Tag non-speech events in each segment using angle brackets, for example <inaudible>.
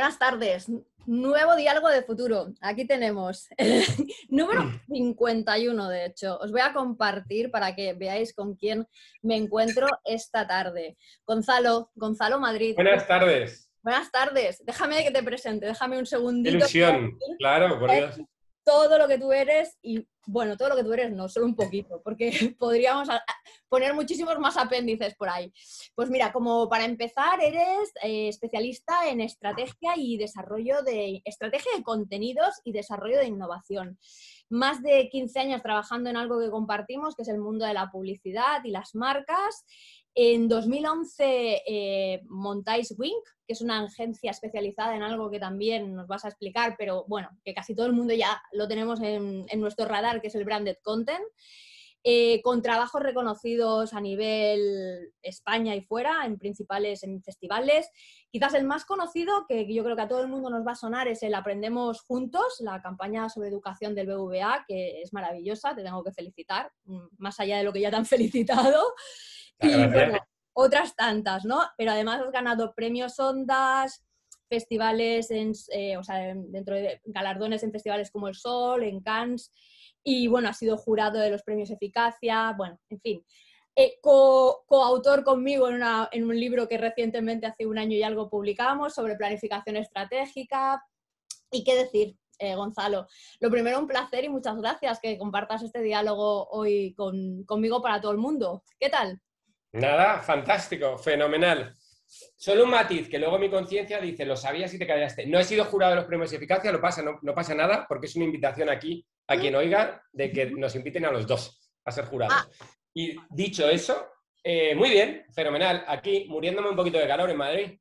Buenas tardes. Nuevo diálogo de futuro. Aquí tenemos el <laughs> número 51, de hecho. Os voy a compartir para que veáis con quién me encuentro esta tarde. Gonzalo, Gonzalo Madrid. Buenas tardes. Buenas tardes. Déjame que te presente, déjame un segundito. Ilusión, claro, por Dios todo lo que tú eres y, bueno, todo lo que tú eres no, solo un poquito, porque <laughs> podríamos poner muchísimos más apéndices por ahí. Pues mira, como para empezar, eres eh, especialista en estrategia y desarrollo de, estrategia de contenidos y desarrollo de innovación. Más de 15 años trabajando en algo que compartimos, que es el mundo de la publicidad y las marcas. En 2011 eh, montáis Wink, que es una agencia especializada en algo que también nos vas a explicar, pero bueno, que casi todo el mundo ya lo tenemos en, nuestro radar, que es el branded content. Eh, con trabajos reconocidos a nivel España y fuera, en principales en festivales. Quizás el más conocido, que yo creo que a todo el mundo nos va a sonar, es el Aprendemos Juntos, la campaña sobre educación del BVA, que es maravillosa, te tengo que felicitar, mm, más allá de lo que ya te han <laughs> felicitado. Y bueno, otras tantas, ¿no? Pero además has ganado premios Ondas, festivales, en, eh, o sea, dentro de galardones en festivales como El Sol, en Cannes, y bueno, has sido jurado de los premios Eficacia, bueno, en fin. Eh, coautor conmigo en, en, un libro que recientemente, hace un año y algo, publicamos sobre planificación estratégica. ¿Y qué decir, eh, Gonzalo? Lo primero, un placer y muchas gracias que compartas este diálogo hoy conmigo para todo el mundo. ¿Qué tal? Nada, fantástico, fenomenal. Solo un matiz, que luego mi conciencia dice, lo sabías y te callaste. No he sido jurado de los premios de eficacia, no pasa, no, pasa nada, porque es una invitación aquí a quien oiga de que nos inviten a los dos a ser jurados. Ah. Y dicho eso, eh, muy bien, fenomenal. Aquí, muriéndome un poquito de calor en Madrid.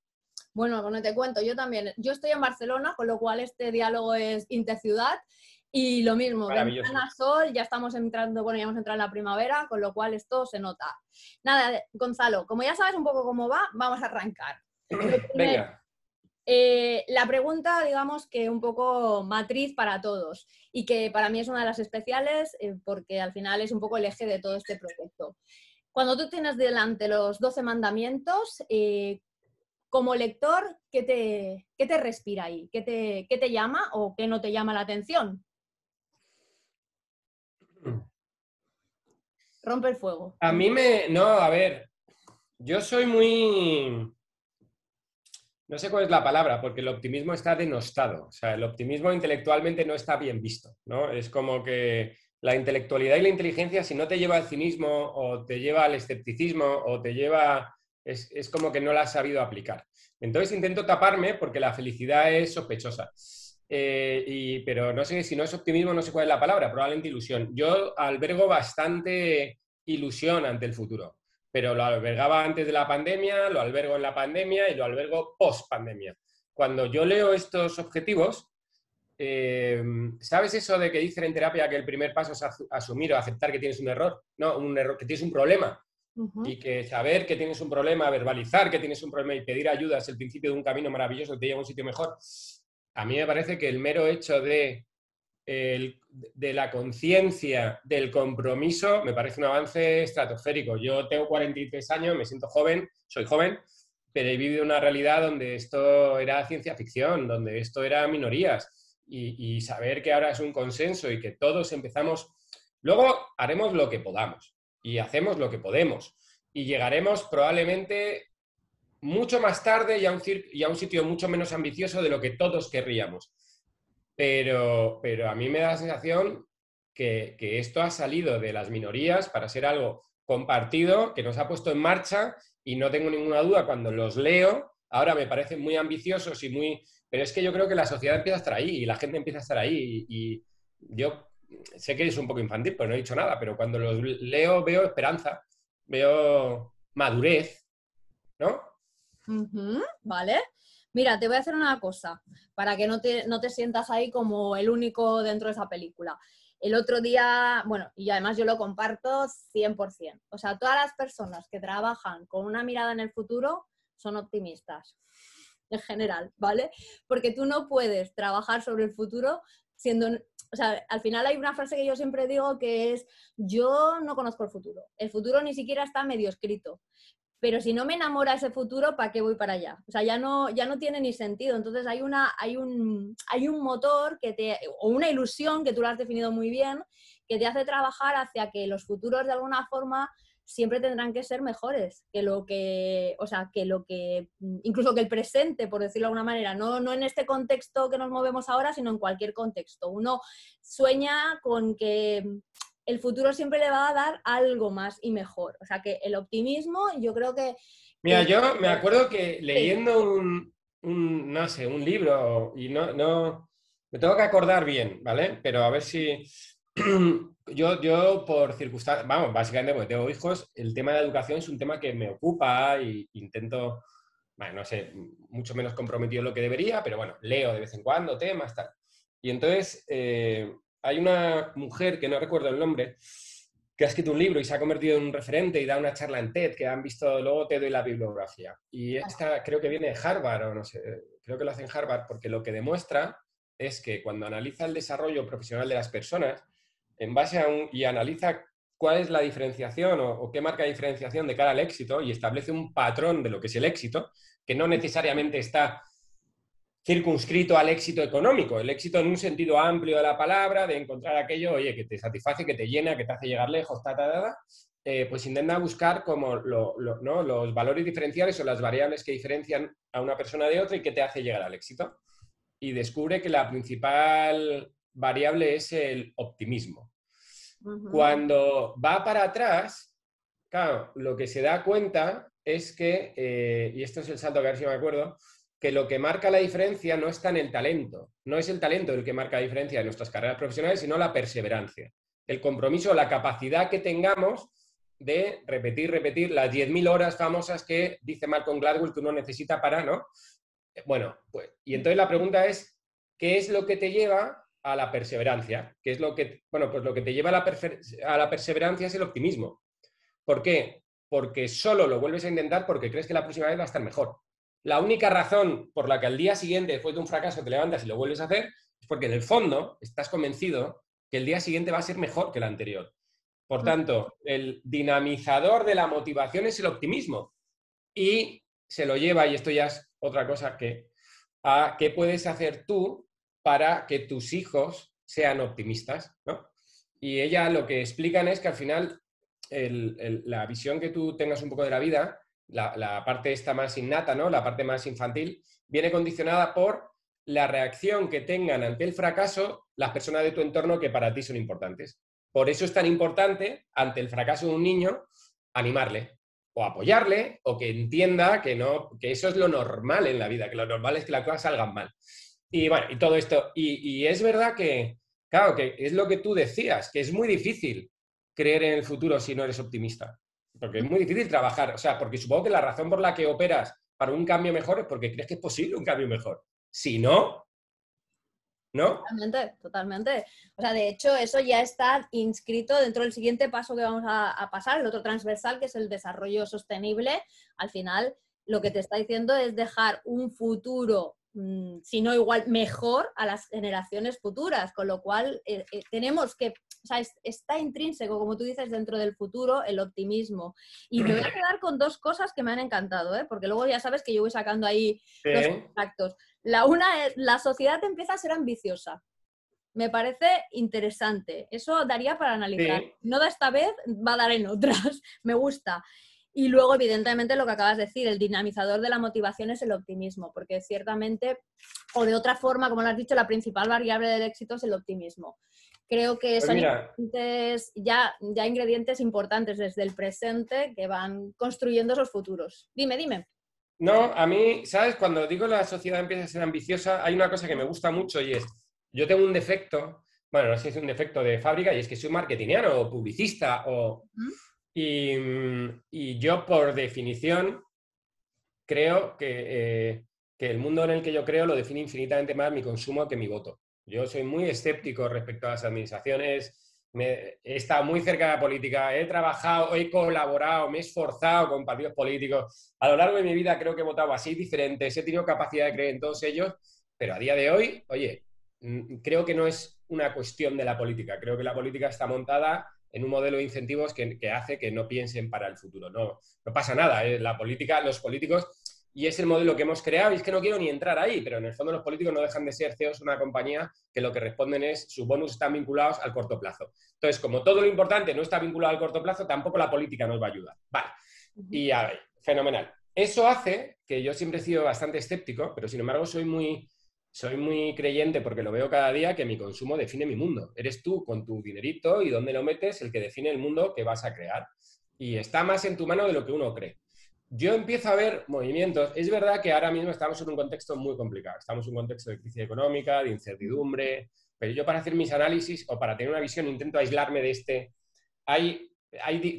Bueno, no te cuento, yo también. Yo estoy en Barcelona, con lo cual este diálogo es interciudad y lo mismo, ventana sol, ya estamos entrando, bueno, ya hemos entrado en la primavera, con lo cual esto se nota. Nada, Gonzalo, como ya sabes un poco cómo va, vamos a arrancar. <clears throat> Venga. Eh, la pregunta, digamos que un poco matriz para todos y que para mí es una de las especiales eh, porque al final es un poco el eje de todo este proyecto. Cuando tú tienes delante los 12 mandamientos, eh, como lector, ¿qué te, ¿qué te, respira ahí? ¿Qué te, ¿Qué te llama o qué no te llama la atención? Rompe el fuego. A mí me. No, a ver. Yo soy muy. No sé cuál es la palabra, porque el optimismo está denostado. O sea, el optimismo intelectualmente no está bien visto, ¿no? Es como que la intelectualidad y la inteligencia, si no te lleva al cinismo o te lleva al escepticismo o te lleva. Es, es como que no la has sabido aplicar. Entonces intento taparme porque la felicidad es sospechosa. Eh, y, pero no sé si no es optimismo, no sé cuál es la palabra, probablemente ilusión. Yo albergo bastante ilusión ante el futuro, pero lo albergaba antes de la pandemia, lo albergo en la pandemia y lo albergo post pandemia. Cuando yo leo estos objetivos, eh, ¿sabes eso de que dicen en terapia que el primer paso es asumir o aceptar que tienes un error? No, un error, que tienes un problema. Y que saber que tienes un problema, verbalizar que tienes un problema y pedir ayuda es el principio de un camino maravilloso que te lleva a un sitio mejor a mí me parece que el mero hecho de, de la conciencia del compromiso me parece un avance estratosférico. Yo tengo 43 años, me siento joven, soy joven, pero he vivido una realidad donde esto era ciencia ficción, donde esto era minorías. Y, saber que ahora es un consenso y que todos empezamos, luego haremos lo que podamos y hacemos lo que podemos y llegaremos probablemente mucho más tarde y a, un y a un sitio mucho menos ambicioso de lo que todos querríamos. Pero, pero a mí me da la sensación que, que, esto ha salido de las minorías para ser algo compartido, que nos ha puesto en marcha y no tengo ninguna duda cuando los leo, ahora me parecen muy ambiciosos y muy... Pero es que yo creo que la sociedad empieza a estar ahí y la gente empieza a estar ahí y, yo sé que es un poco infantil, pero no he dicho nada, pero cuando los leo veo esperanza, veo madurez, ¿no? ¿Vale? Mira, te voy a hacer una cosa para que no te, no te sientas ahí como el único dentro de esa película. El otro día, bueno, y además yo lo comparto 100%. O sea, todas las personas que trabajan con una mirada en el futuro son optimistas, en general, ¿vale? Porque tú no puedes trabajar sobre el futuro siendo... O sea, al final hay una frase que yo siempre digo que es, yo no conozco el futuro. El futuro ni siquiera está medio escrito pero si no me enamora ese futuro, ¿para qué voy para allá? O sea, ya no, ya no tiene ni sentido. Entonces hay, una, hay, un, hay un motor que te, o una ilusión que tú lo has definido muy bien, que te hace trabajar hacia que los futuros de alguna forma siempre tendrán que ser mejores que lo que, o sea, que lo que, incluso que el presente, por decirlo de alguna manera, no, no en este contexto que nos movemos ahora, sino en cualquier contexto. Uno sueña con que el futuro siempre le va a dar algo más y mejor. O sea que el optimismo, yo creo que... Mira, yo me acuerdo que leyendo un, no sé, un libro, y no, no, me tengo que acordar bien, ¿vale? Pero a ver si... <clears throat> yo, yo por circunstancias, vamos, básicamente porque tengo hijos, el tema de educación es un tema que me ocupa e intento, bueno, no sé, mucho menos comprometido lo que debería, pero bueno, leo de vez en cuando temas, tal. Y entonces, eh, hay una mujer que no recuerdo el nombre, que ha escrito un libro y se ha convertido en un referente y da una charla en TED que han visto, luego te doy la bibliografía. Y esta creo que viene de Harvard, o no sé, creo que lo hace en Harvard, porque lo que demuestra es que cuando analiza el desarrollo profesional de las personas, en base a un, y analiza cuál es la diferenciación o, o qué marca diferenciación de cara al éxito y establece un patrón de lo que es el éxito, que no necesariamente está circunscrito al éxito económico, el éxito en un sentido amplio de la palabra, de encontrar aquello, oye, que te satisface, que te llena, que te hace llegar lejos, ta, ta, ta, eh, pues intenta buscar como los valores diferenciales o las variables que diferencian a una persona de otra y que te hace llegar al éxito. Y descubre que la principal variable es el optimismo. Cuando va para atrás, claro, lo que se da cuenta es que, eh, y esto es el salto que a ver si me acuerdo, que lo que marca la diferencia no está en el talento, no es el talento el que marca la diferencia en nuestras carreras profesionales, sino la perseverancia, el compromiso, la capacidad que tengamos de repetir, repetir las 10.000 horas famosas que dice Malcolm Gladwell que uno necesita para, ¿no? Bueno, pues, y entonces la pregunta es, ¿qué es lo que te lleva a la perseverancia? ¿Qué es lo que, bueno, pues lo que te lleva a la perseverancia es el optimismo. ¿Por qué? Porque solo lo vuelves a intentar porque crees que la próxima vez va a estar mejor. La única razón por la que al día siguiente, después de un fracaso, te levantas y lo vuelves a hacer, es porque en el fondo estás convencido que el día siguiente va a ser mejor que el anterior. Por tanto, el dinamizador de la motivación es el optimismo. Y se lo lleva, y esto ya es otra cosa que, a qué puedes hacer tú para que tus hijos sean optimistas, Y ella lo que explican es que al final la visión que tú tengas un poco de la vida la, parte esta más innata, ¿no? la parte más infantil, viene condicionada por la reacción que tengan ante el fracaso las personas de tu entorno que para ti son importantes. Por eso es tan importante, ante el fracaso de un niño, animarle o apoyarle o que entienda que, no, que eso es lo normal en la vida, que lo normal es que las cosas salgan mal. Y bueno, y todo esto. Y, y es verdad que, claro, que es lo que tú decías, que es muy difícil creer en el futuro si no eres optimista. Porque es muy difícil trabajar, o sea, porque supongo que la razón por la que operas para un cambio mejor es porque crees que es posible un cambio mejor. Si no, ¿no? Totalmente, totalmente. O sea, de hecho, eso ya está inscrito dentro del siguiente paso que vamos a, pasar, el otro transversal, que es el desarrollo sostenible. Al final, lo que te está diciendo es dejar un futuro Mm, si no igual mejor a las generaciones futuras, con lo cual eh, eh, tenemos que, o sea, está intrínseco, como tú dices, dentro del futuro el optimismo. Y me voy a quedar con dos cosas que me han encantado, ¿eh? porque luego ya sabes que yo voy sacando ahí los contactos. La una es, la sociedad empieza a ser ambiciosa. Me parece interesante. Eso daría para analizar. No da esta vez, va a dar en otras. <laughs> me gusta. Y luego, evidentemente, lo que acabas de decir, el dinamizador de la motivación es el optimismo, porque ciertamente, o de otra forma, como lo has dicho, la principal variable del éxito es el optimismo. Creo que pues son ingredientes, ya, ya ingredientes importantes desde el presente que van construyendo esos futuros. Dime, dime. No, a mí, ¿sabes? Cuando digo la sociedad empieza a ser ambiciosa, hay una cosa que me gusta mucho y es, yo tengo un defecto, bueno, no sé si es un defecto de fábrica, y es que soy marketingiano o publicista o... Y, yo, por definición, creo que, eh, que, el mundo en el que yo creo lo define infinitamente más mi consumo que mi voto. Yo soy muy escéptico respecto a las administraciones. he estado muy cerca de la política, he trabajado, he colaborado, me he esforzado con partidos políticos. A lo largo de mi vida creo que he votado así diferentes, he tenido capacidad de creer en todos ellos, pero a día de hoy, oye, creo que no es una cuestión de la política. Creo que la política está montada en un modelo de incentivos que, hace que no piensen para el futuro. No, no pasa nada. ¿eh? La política, los políticos, y es el modelo que hemos creado, y es que no quiero ni entrar ahí, pero en el fondo los políticos no dejan de ser CEOs de una compañía que lo que responden es sus bonus están vinculados al corto plazo. Entonces, como todo lo importante no está vinculado al corto plazo, tampoco la política nos va a ayudar. Vale. Y a ver, fenomenal. Eso hace que yo siempre he sido bastante escéptico, pero sin embargo soy muy, soy muy creyente porque lo veo cada día que mi consumo define mi mundo. Eres tú con tu dinerito y dónde lo metes el que define el mundo que vas a crear. Y está más en tu mano de lo que uno cree. Yo empiezo a ver movimientos. Es verdad que ahora mismo estamos en un contexto muy complicado. Estamos en un contexto de crisis económica, de incertidumbre. Pero yo para hacer mis análisis o para tener una visión intento aislarme de este. Hay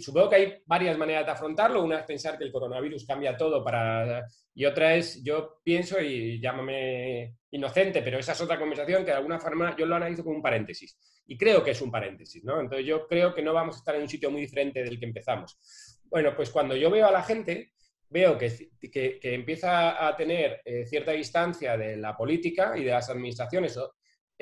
supongo que hay varias maneras de afrontarlo. Una es pensar que el coronavirus cambia todo para... Y otra es, yo pienso, y llámame inocente, pero esa es otra conversación que de alguna forma yo lo analizo como un paréntesis. Y creo que es un paréntesis, ¿no? Entonces yo creo que no vamos a estar en un sitio muy diferente del que empezamos. Bueno, pues cuando yo veo a la gente, veo que, que, empieza a tener eh, cierta distancia de la política y de las administraciones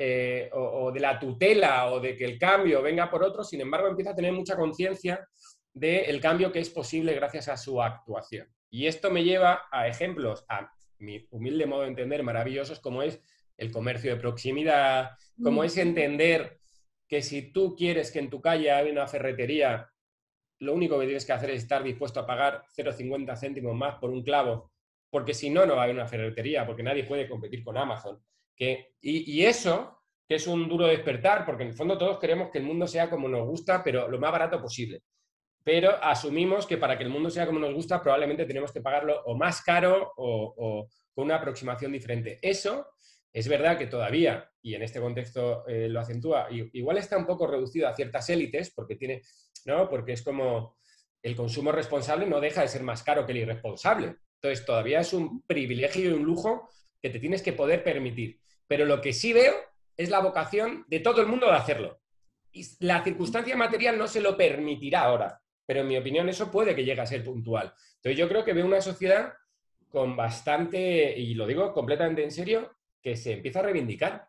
eh, o, de la tutela o de que el cambio venga por otro, sin embargo empieza a tener mucha conciencia del cambio que es posible gracias a su actuación. Y esto me lleva a ejemplos, a mi humilde modo de entender, maravillosos, como es el comercio de proximidad, como es entender que si tú quieres que en tu calle haya una ferretería, lo único que tienes que hacer es estar dispuesto a pagar 0,50 céntimos más por un clavo, porque si no, no va a haber una ferretería, porque nadie puede competir con Amazon y, eso, que es un duro despertar, porque en el fondo todos queremos que el mundo sea como nos gusta, pero lo más barato posible. Pero asumimos que para que el mundo sea como nos gusta, probablemente tenemos que pagarlo o más caro o, con una aproximación diferente. Eso es verdad que todavía, y en este contexto eh, lo acentúa, igual está un poco reducido a ciertas élites, porque tiene, ¿no? Porque es como el consumo responsable no deja de ser más caro que el irresponsable. Entonces, todavía es un privilegio y un lujo que te tienes que poder permitir. Pero lo que sí veo es la vocación de todo el mundo de hacerlo. Y la circunstancia material no se lo permitirá ahora, pero en mi opinión eso puede que llegue a ser puntual. Entonces yo creo que veo una sociedad con bastante, y lo digo completamente en serio, que se empieza a reivindicar.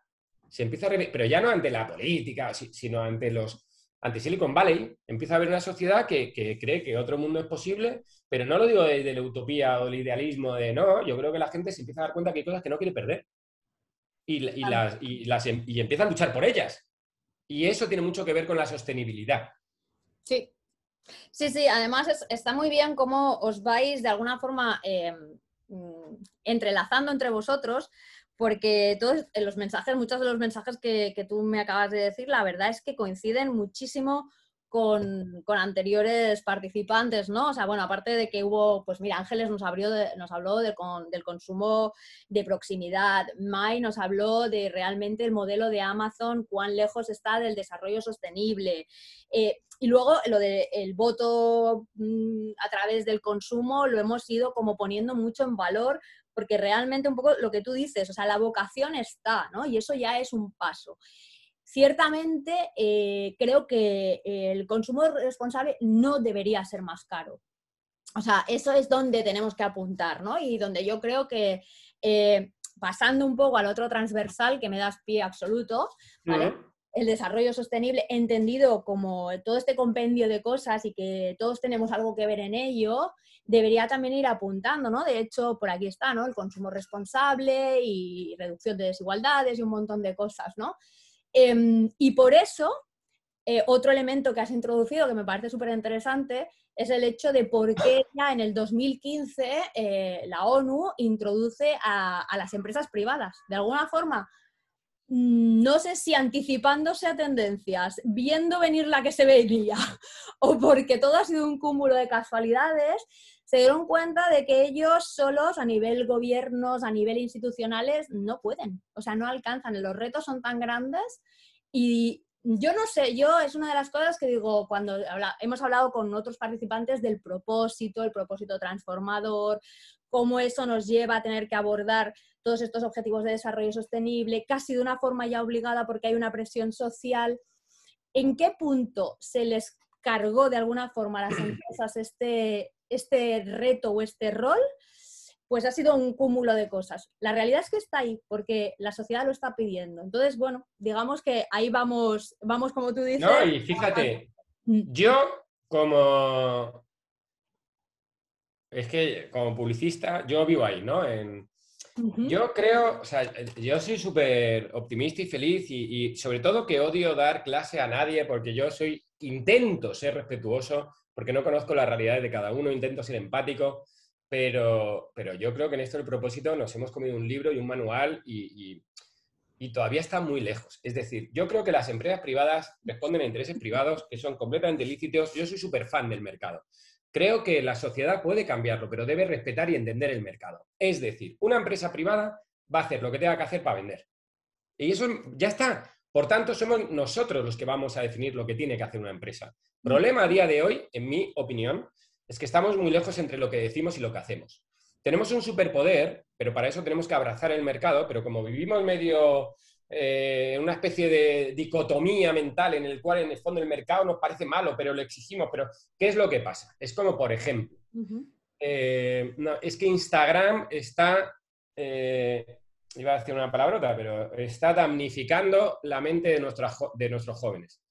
Se empieza a pero ya no ante la política, sino ante los ante Silicon Valley, empieza a haber una sociedad que, que, cree que otro mundo es posible, pero no lo digo desde la utopía o el idealismo de no, yo creo que la gente se empieza a dar cuenta que hay cosas que no quiere perder y, las, las, em, y empieza a luchar por ellas. Y eso tiene mucho que ver con la sostenibilidad. Sí, Sí, sí, además está muy bien cómo os vais de alguna forma mm, entrelazando entre vosotros, porque todos los mensajes, muchos de los mensajes que, que, tú me acabas de decir, la verdad es que coinciden muchísimo con, anteriores participantes, ¿no? O sea, bueno, aparte de que hubo, pues mira, Ángeles nos, abrió nos habló del consumo de proximidad, Mai nos habló de realmente el modelo de Amazon, cuán lejos está del desarrollo sostenible. Eh, y luego lo del voto mm, a través del consumo lo hemos ido como poniendo mucho en valor porque realmente un poco lo que tú dices, o sea, la vocación está, ¿no? Y eso ya es un paso ciertamente eh, creo que el consumo responsable no debería ser más caro. O sea, eso es donde tenemos que apuntar, ¿no? Y donde yo creo que, eh, pasando un poco al otro transversal que me das pie absoluto, El desarrollo sostenible, entendido como todo este compendio de cosas y que todos tenemos algo que ver en ello, debería también ir apuntando, ¿no? De hecho, por aquí está, ¿no? El consumo responsable y reducción de desigualdades y un montón de cosas, ¿no? Em, y por eso, eh, otro elemento que has introducido que me parece súper interesante es el hecho de por qué <coughs> ya en el 2015 eh, la ONU introduce a, las empresas privadas. De alguna forma, mm, no sé si anticipándose a tendencias, viendo venir la que se veía, <laughs> o porque todo ha sido un cúmulo de casualidades, se dieron cuenta de que ellos solos, a nivel gobiernos, a nivel institucionales, no pueden, o sea, no alcanzan. Los retos son tan grandes y yo no sé, yo es una de las cosas que digo cuando hemos hablado con otros participantes del propósito, el propósito transformador, cómo eso nos lleva a tener que abordar todos estos objetivos de desarrollo sostenible, casi de una forma ya obligada porque hay una presión social. ¿En qué punto se les cargó de alguna forma a las <clears throat> empresas este, este reto o este rol, pues ha sido un cúmulo de cosas. La realidad es que está ahí, porque la sociedad lo está pidiendo. Entonces, bueno, digamos que ahí vamos, vamos como tú dices. No, y fíjate, Mm. Yo, como. Es que como publicista, yo vivo ahí, ¿no? Yo creo, o sea, yo soy súper optimista y feliz y, sobre todo que odio dar clase a nadie porque yo soy, intento ser respetuoso porque no conozco las realidades de cada uno, intento ser empático, pero, pero yo creo que en esto el propósito nos hemos comido un libro y un manual y, y todavía está muy lejos. Es decir, yo creo que las empresas privadas responden a intereses privados que son completamente lícitos. Yo soy súper fan del mercado. Creo que la sociedad puede cambiarlo, pero debe respetar y entender el mercado. Es decir, una empresa privada va a hacer lo que tenga que hacer para vender. Y eso ya está. Por tanto, somos nosotros los que vamos a definir lo que tiene que hacer una empresa. Problema a día de hoy, en mi opinión, es que estamos muy lejos entre lo que decimos y lo que hacemos. Tenemos un superpoder, pero para eso tenemos que abrazar el mercado, pero como vivimos medio eh, una especie de dicotomía mental en el cual en el fondo el mercado nos parece malo, pero lo exigimos, pero ¿qué es lo que pasa? Es como, por ejemplo, eh, es que Instagram está, eh, iba a decir una palabrota, pero está damnificando la mente de, de nuestros jóvenes.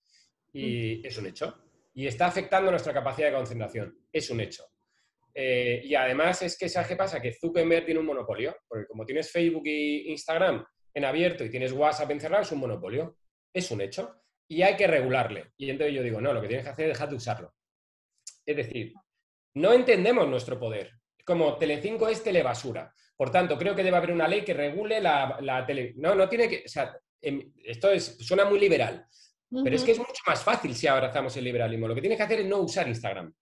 Y es un hecho. Y está afectando nuestra capacidad de concentración. Es un hecho. Eh, y además es que, ¿sabes qué pasa? Que Zuckerberg tiene un monopolio, porque como tienes Facebook e Instagram en abierto y tienes WhatsApp encerrado, es un monopolio. Es un hecho. Y hay que regularle. Y entonces yo digo, no, lo que tienes que hacer es dejar de usarlo. Es decir, no entendemos nuestro poder. Como Telecinco es telebasura. Por tanto, creo que debe haber una ley que regule la, la tele... No, no tiene que... O sea, em, esto es, suena muy liberal. Pero es que es mucho más fácil si abrazamos el liberalismo. Lo que tienes que hacer es no usar Instagram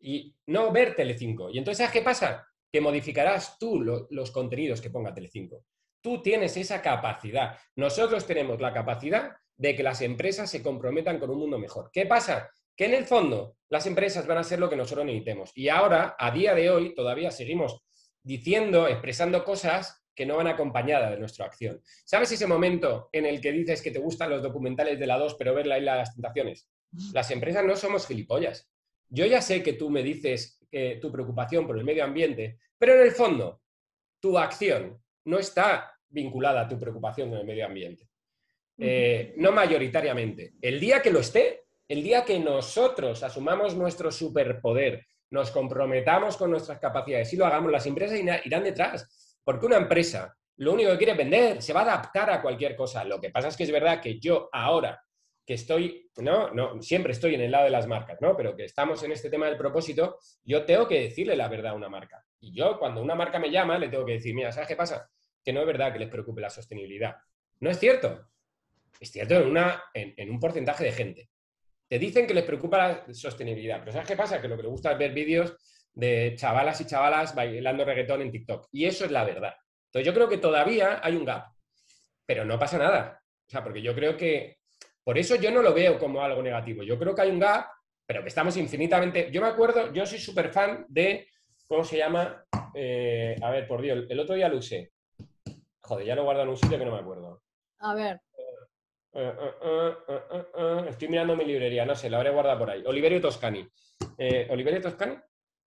y no ver Telecinco. Y entonces, ¿sabes qué pasa? Que modificarás tú los contenidos que ponga Telecinco. Tú tienes esa capacidad. Nosotros tenemos la capacidad de que las empresas se comprometan con un mundo mejor. ¿Qué pasa? Que en el fondo las empresas van a ser lo que nosotros necesitemos. Y ahora, a día de hoy, todavía seguimos diciendo, expresando cosas que no van acompañadas de nuestra acción. ¿Sabes ese momento en el que dices que te gustan los documentales de la 2, pero ver la isla de las tentaciones? Las empresas no somos gilipollas. Yo ya sé que tú me dices tu preocupación por el medio ambiente, pero en el fondo, tu acción no está vinculada a tu preocupación con el medio ambiente. Eh, no mayoritariamente. El día que lo esté, el día que nosotros asumamos nuestro superpoder, nos comprometamos con nuestras capacidades y lo hagamos, las empresas irán detrás. Porque una empresa lo único que quiere es vender, se va a adaptar a cualquier cosa. Lo que pasa es que es verdad que yo ahora que estoy, ¿no? no siempre estoy en el lado de las marcas, ¿no? Pero que estamos en este tema del propósito, yo tengo que decirle la verdad a una marca. Y yo, cuando una marca me llama, le tengo que decir, mira, ¿sabes qué pasa? Que no es verdad que les preocupe la sostenibilidad. No es cierto. Es cierto en, una, en, un porcentaje de gente. Te dicen que les preocupa la sostenibilidad, pero ¿sabes qué pasa? Que lo que les gusta es ver vídeos de chavalas y chavalas bailando reggaetón en TikTok. Y eso es la verdad. Entonces yo creo que todavía hay un gap, pero no pasa nada. O sea, porque yo creo que por eso yo no lo veo como algo negativo. Yo creo que hay un gap, pero que estamos infinitamente... Yo me acuerdo, yo soy súper fan de, ¿cómo se llama? Eh, a ver, por Dios, el otro día lo usé. Joder, ya lo guardo en un sitio que no me acuerdo. A ver. Eh, eh, estoy mirando mi librería, no sé, la habré guardado por ahí. Oliverio Toscani. ¿Oliverio Toscani?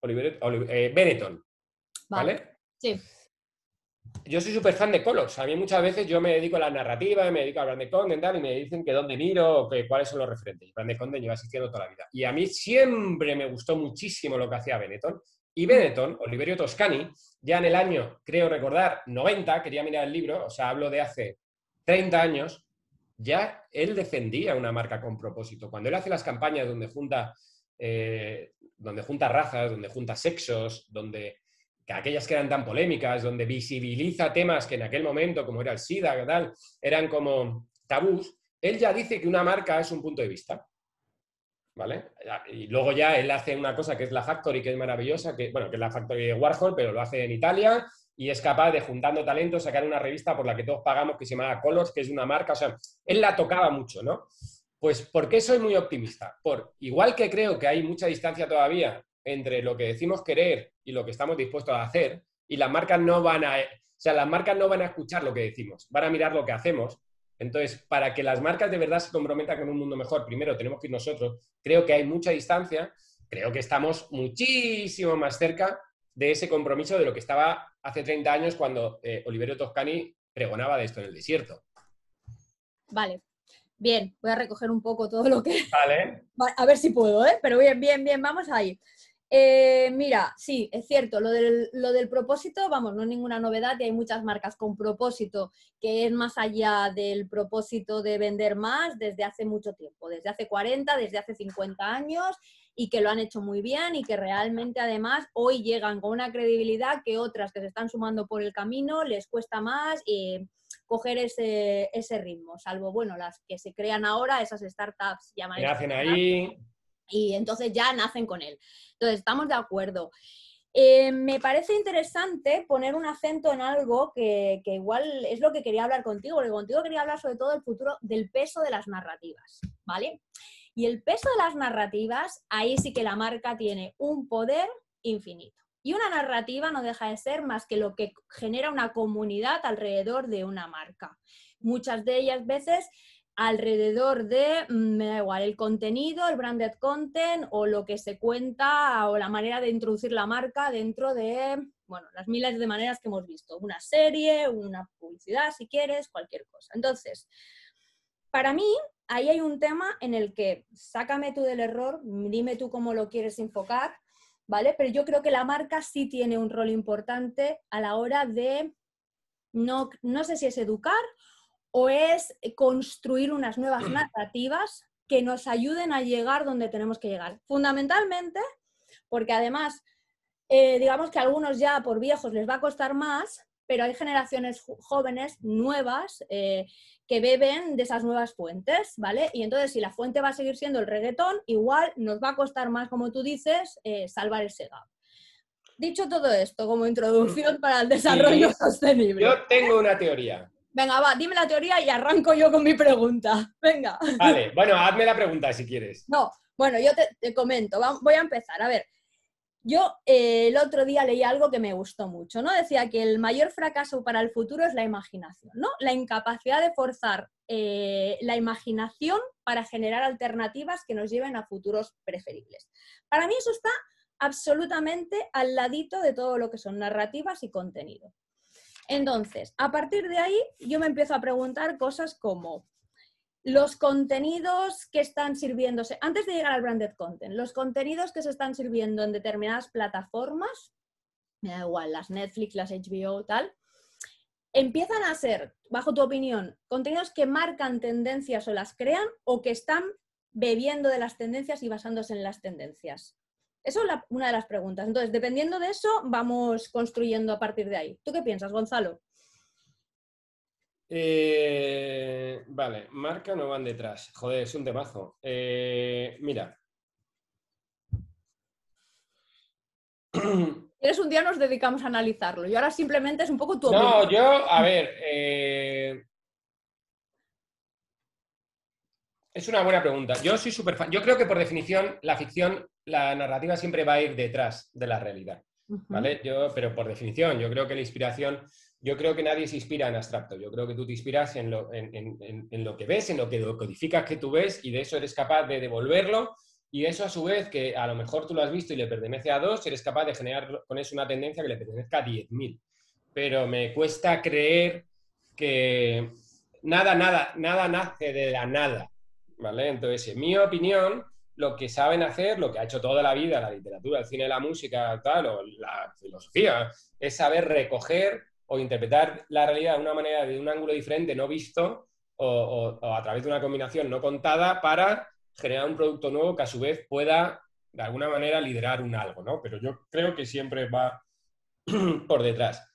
Oliverio, Benetton. ¿Vale? Sí yo soy súper fan de Colors. A mí muchas veces yo me dedico a la narrativa, me dedico a Brand Content y me dicen que dónde miro, que cuáles son los referentes. Brand Content lleva asistiendo toda la vida. Y a mí siempre me gustó muchísimo lo que hacía Benetton. Y Benetton, Oliverio Toscani, ya en el año, creo recordar, 90, quería mirar el libro, o sea, hablo de hace 30 años, ya él defendía una marca con propósito. Cuando él hace las campañas donde junta, eh, donde junta razas, donde junta sexos, donde que aquellas que eran tan polémicas, donde visibiliza temas que en aquel momento, como era el SIDA, tal, eran como tabús, él ya dice que una marca es un punto de vista. ¿Vale? Y luego ya él hace una cosa que es la Factory, que es maravillosa, que, bueno, que es la Factory de Warhol, pero lo hace en Italia y es capaz de, juntando talentos, sacar una revista por la que todos pagamos que se llama Colors, que es una marca, o sea, él la tocaba mucho, ¿no? Pues, ¿por qué soy muy optimista? Por, igual que creo que hay mucha distancia todavía entre lo que decimos querer y lo que estamos dispuestos a hacer, y las marcas no van a, o sea, las marcas no van a escuchar lo que decimos, van a mirar lo que hacemos. Entonces, para que las marcas de verdad se comprometan con un mundo mejor, primero tenemos que ir nosotros. Creo que hay mucha distancia, creo que estamos muchísimo más cerca de ese compromiso de lo que estaba hace 30 años cuando eh, Oliverio Toscani pregonaba de esto en el desierto. Vale. Bien, voy a recoger un poco todo lo que... Vale. <laughs> A ver si puedo, ¿eh? Pero bien, bien, bien, vamos ahí. Eh, mira, sí, es cierto, lo del, lo del, propósito, vamos, no es ninguna novedad y hay muchas marcas con propósito que es más allá del propósito de vender más desde hace mucho tiempo, desde hace 40, desde hace 50 años y que lo han hecho muy bien y que realmente además hoy llegan con una credibilidad que otras que se están sumando por el camino les cuesta más eh, coger ese, ese, ritmo, salvo, bueno, las que se crean ahora, esas startups llaman... hacen ahí y entonces ya nacen con él. Entonces, estamos de acuerdo. Eh, me parece interesante poner un acento en algo que, que, igual es lo que quería hablar contigo, porque contigo quería hablar sobre todo del futuro del peso de las narrativas, ¿vale? Y el peso de las narrativas, ahí sí que la marca tiene un poder infinito. Y una narrativa no deja de ser más que lo que genera una comunidad alrededor de una marca. Muchas de ellas veces alrededor de, mm, me da igual, el contenido, el branded content o lo que se cuenta o la manera de introducir la marca dentro de, bueno, las miles de maneras que hemos visto. Una serie, una publicidad, si quieres, cualquier cosa. Entonces, para mí, ahí hay un tema en el que sácame tú del error, dime tú cómo lo quieres enfocar, ¿vale? Pero yo creo que la marca sí tiene un rol importante a la hora de, no, no sé si es educar o es construir unas nuevas narrativas que nos ayuden a llegar donde tenemos que llegar. Fundamentalmente, porque además, eh, digamos que a algunos ya por viejos les va a costar más, pero hay generaciones jóvenes nuevas eh, que beben de esas nuevas fuentes, ¿vale? Y entonces, si la fuente va a seguir siendo el reggaetón, igual nos va a costar más, como tú dices, eh, salvar ese gap. Dicho todo esto, como introducción para el desarrollo sostenible. Yo tengo una teoría. Venga, va, dime la teoría y arranco yo con mi pregunta. Venga. Vale, bueno, hazme la pregunta si quieres. No, bueno, yo te, comento, voy a empezar. A ver, yo eh, el otro día leí algo que me gustó mucho, ¿no? Decía que el mayor fracaso para el futuro es la imaginación, ¿no? La incapacidad de forzar eh, la imaginación para generar alternativas que nos lleven a futuros preferibles. Para mí eso está absolutamente al ladito de todo lo que son narrativas y contenido. Entonces, a partir de ahí, yo me empiezo a preguntar cosas como los contenidos que están sirviéndose, antes de llegar al branded content, los contenidos que se están sirviendo en determinadas plataformas, me da igual, las Netflix, las HBO, tal, empiezan a ser, bajo tu opinión, contenidos que marcan tendencias o las crean o que están bebiendo de las tendencias y basándose en las tendencias. Eso es una de las preguntas. Entonces, dependiendo de eso, vamos construyendo a partir de ahí. ¿Tú qué piensas, Gonzalo? Eh, vale, marca no van detrás. Joder, es un temazo. Eh, mira. <clears throat> ¿Quieres un día nos dedicamos a analizarlo? Y ahora simplemente es un poco tu opinión. No, yo, a ver, eh, Es una buena pregunta. Yo soy súper fan. Yo creo que por definición la ficción, la narrativa siempre va a ir detrás de la realidad. ¿Vale? Yo, pero por definición, yo creo que la inspiración, yo creo que nadie se inspira en abstracto. Yo creo que tú te inspiras en lo, en, lo que ves, en lo que codificas que tú ves y de eso eres capaz de devolverlo. Y eso a su vez, que a lo mejor tú lo has visto y le pertenece a dos, eres capaz de generar con eso una tendencia que le pertenezca a 10.000. Pero me cuesta creer que nada, nada, nada nace de la nada. ¿Vale? Entonces, en mi opinión, lo que saben hacer, lo que ha hecho toda la vida la literatura, el cine, la música, tal, o la filosofía, es saber recoger o interpretar la realidad de una manera, de un ángulo diferente, no visto, o, a través de una combinación no contada, para generar un producto nuevo que a su vez pueda, de alguna manera, liderar un algo, ¿no? Pero yo creo que siempre va <clears throat> por detrás.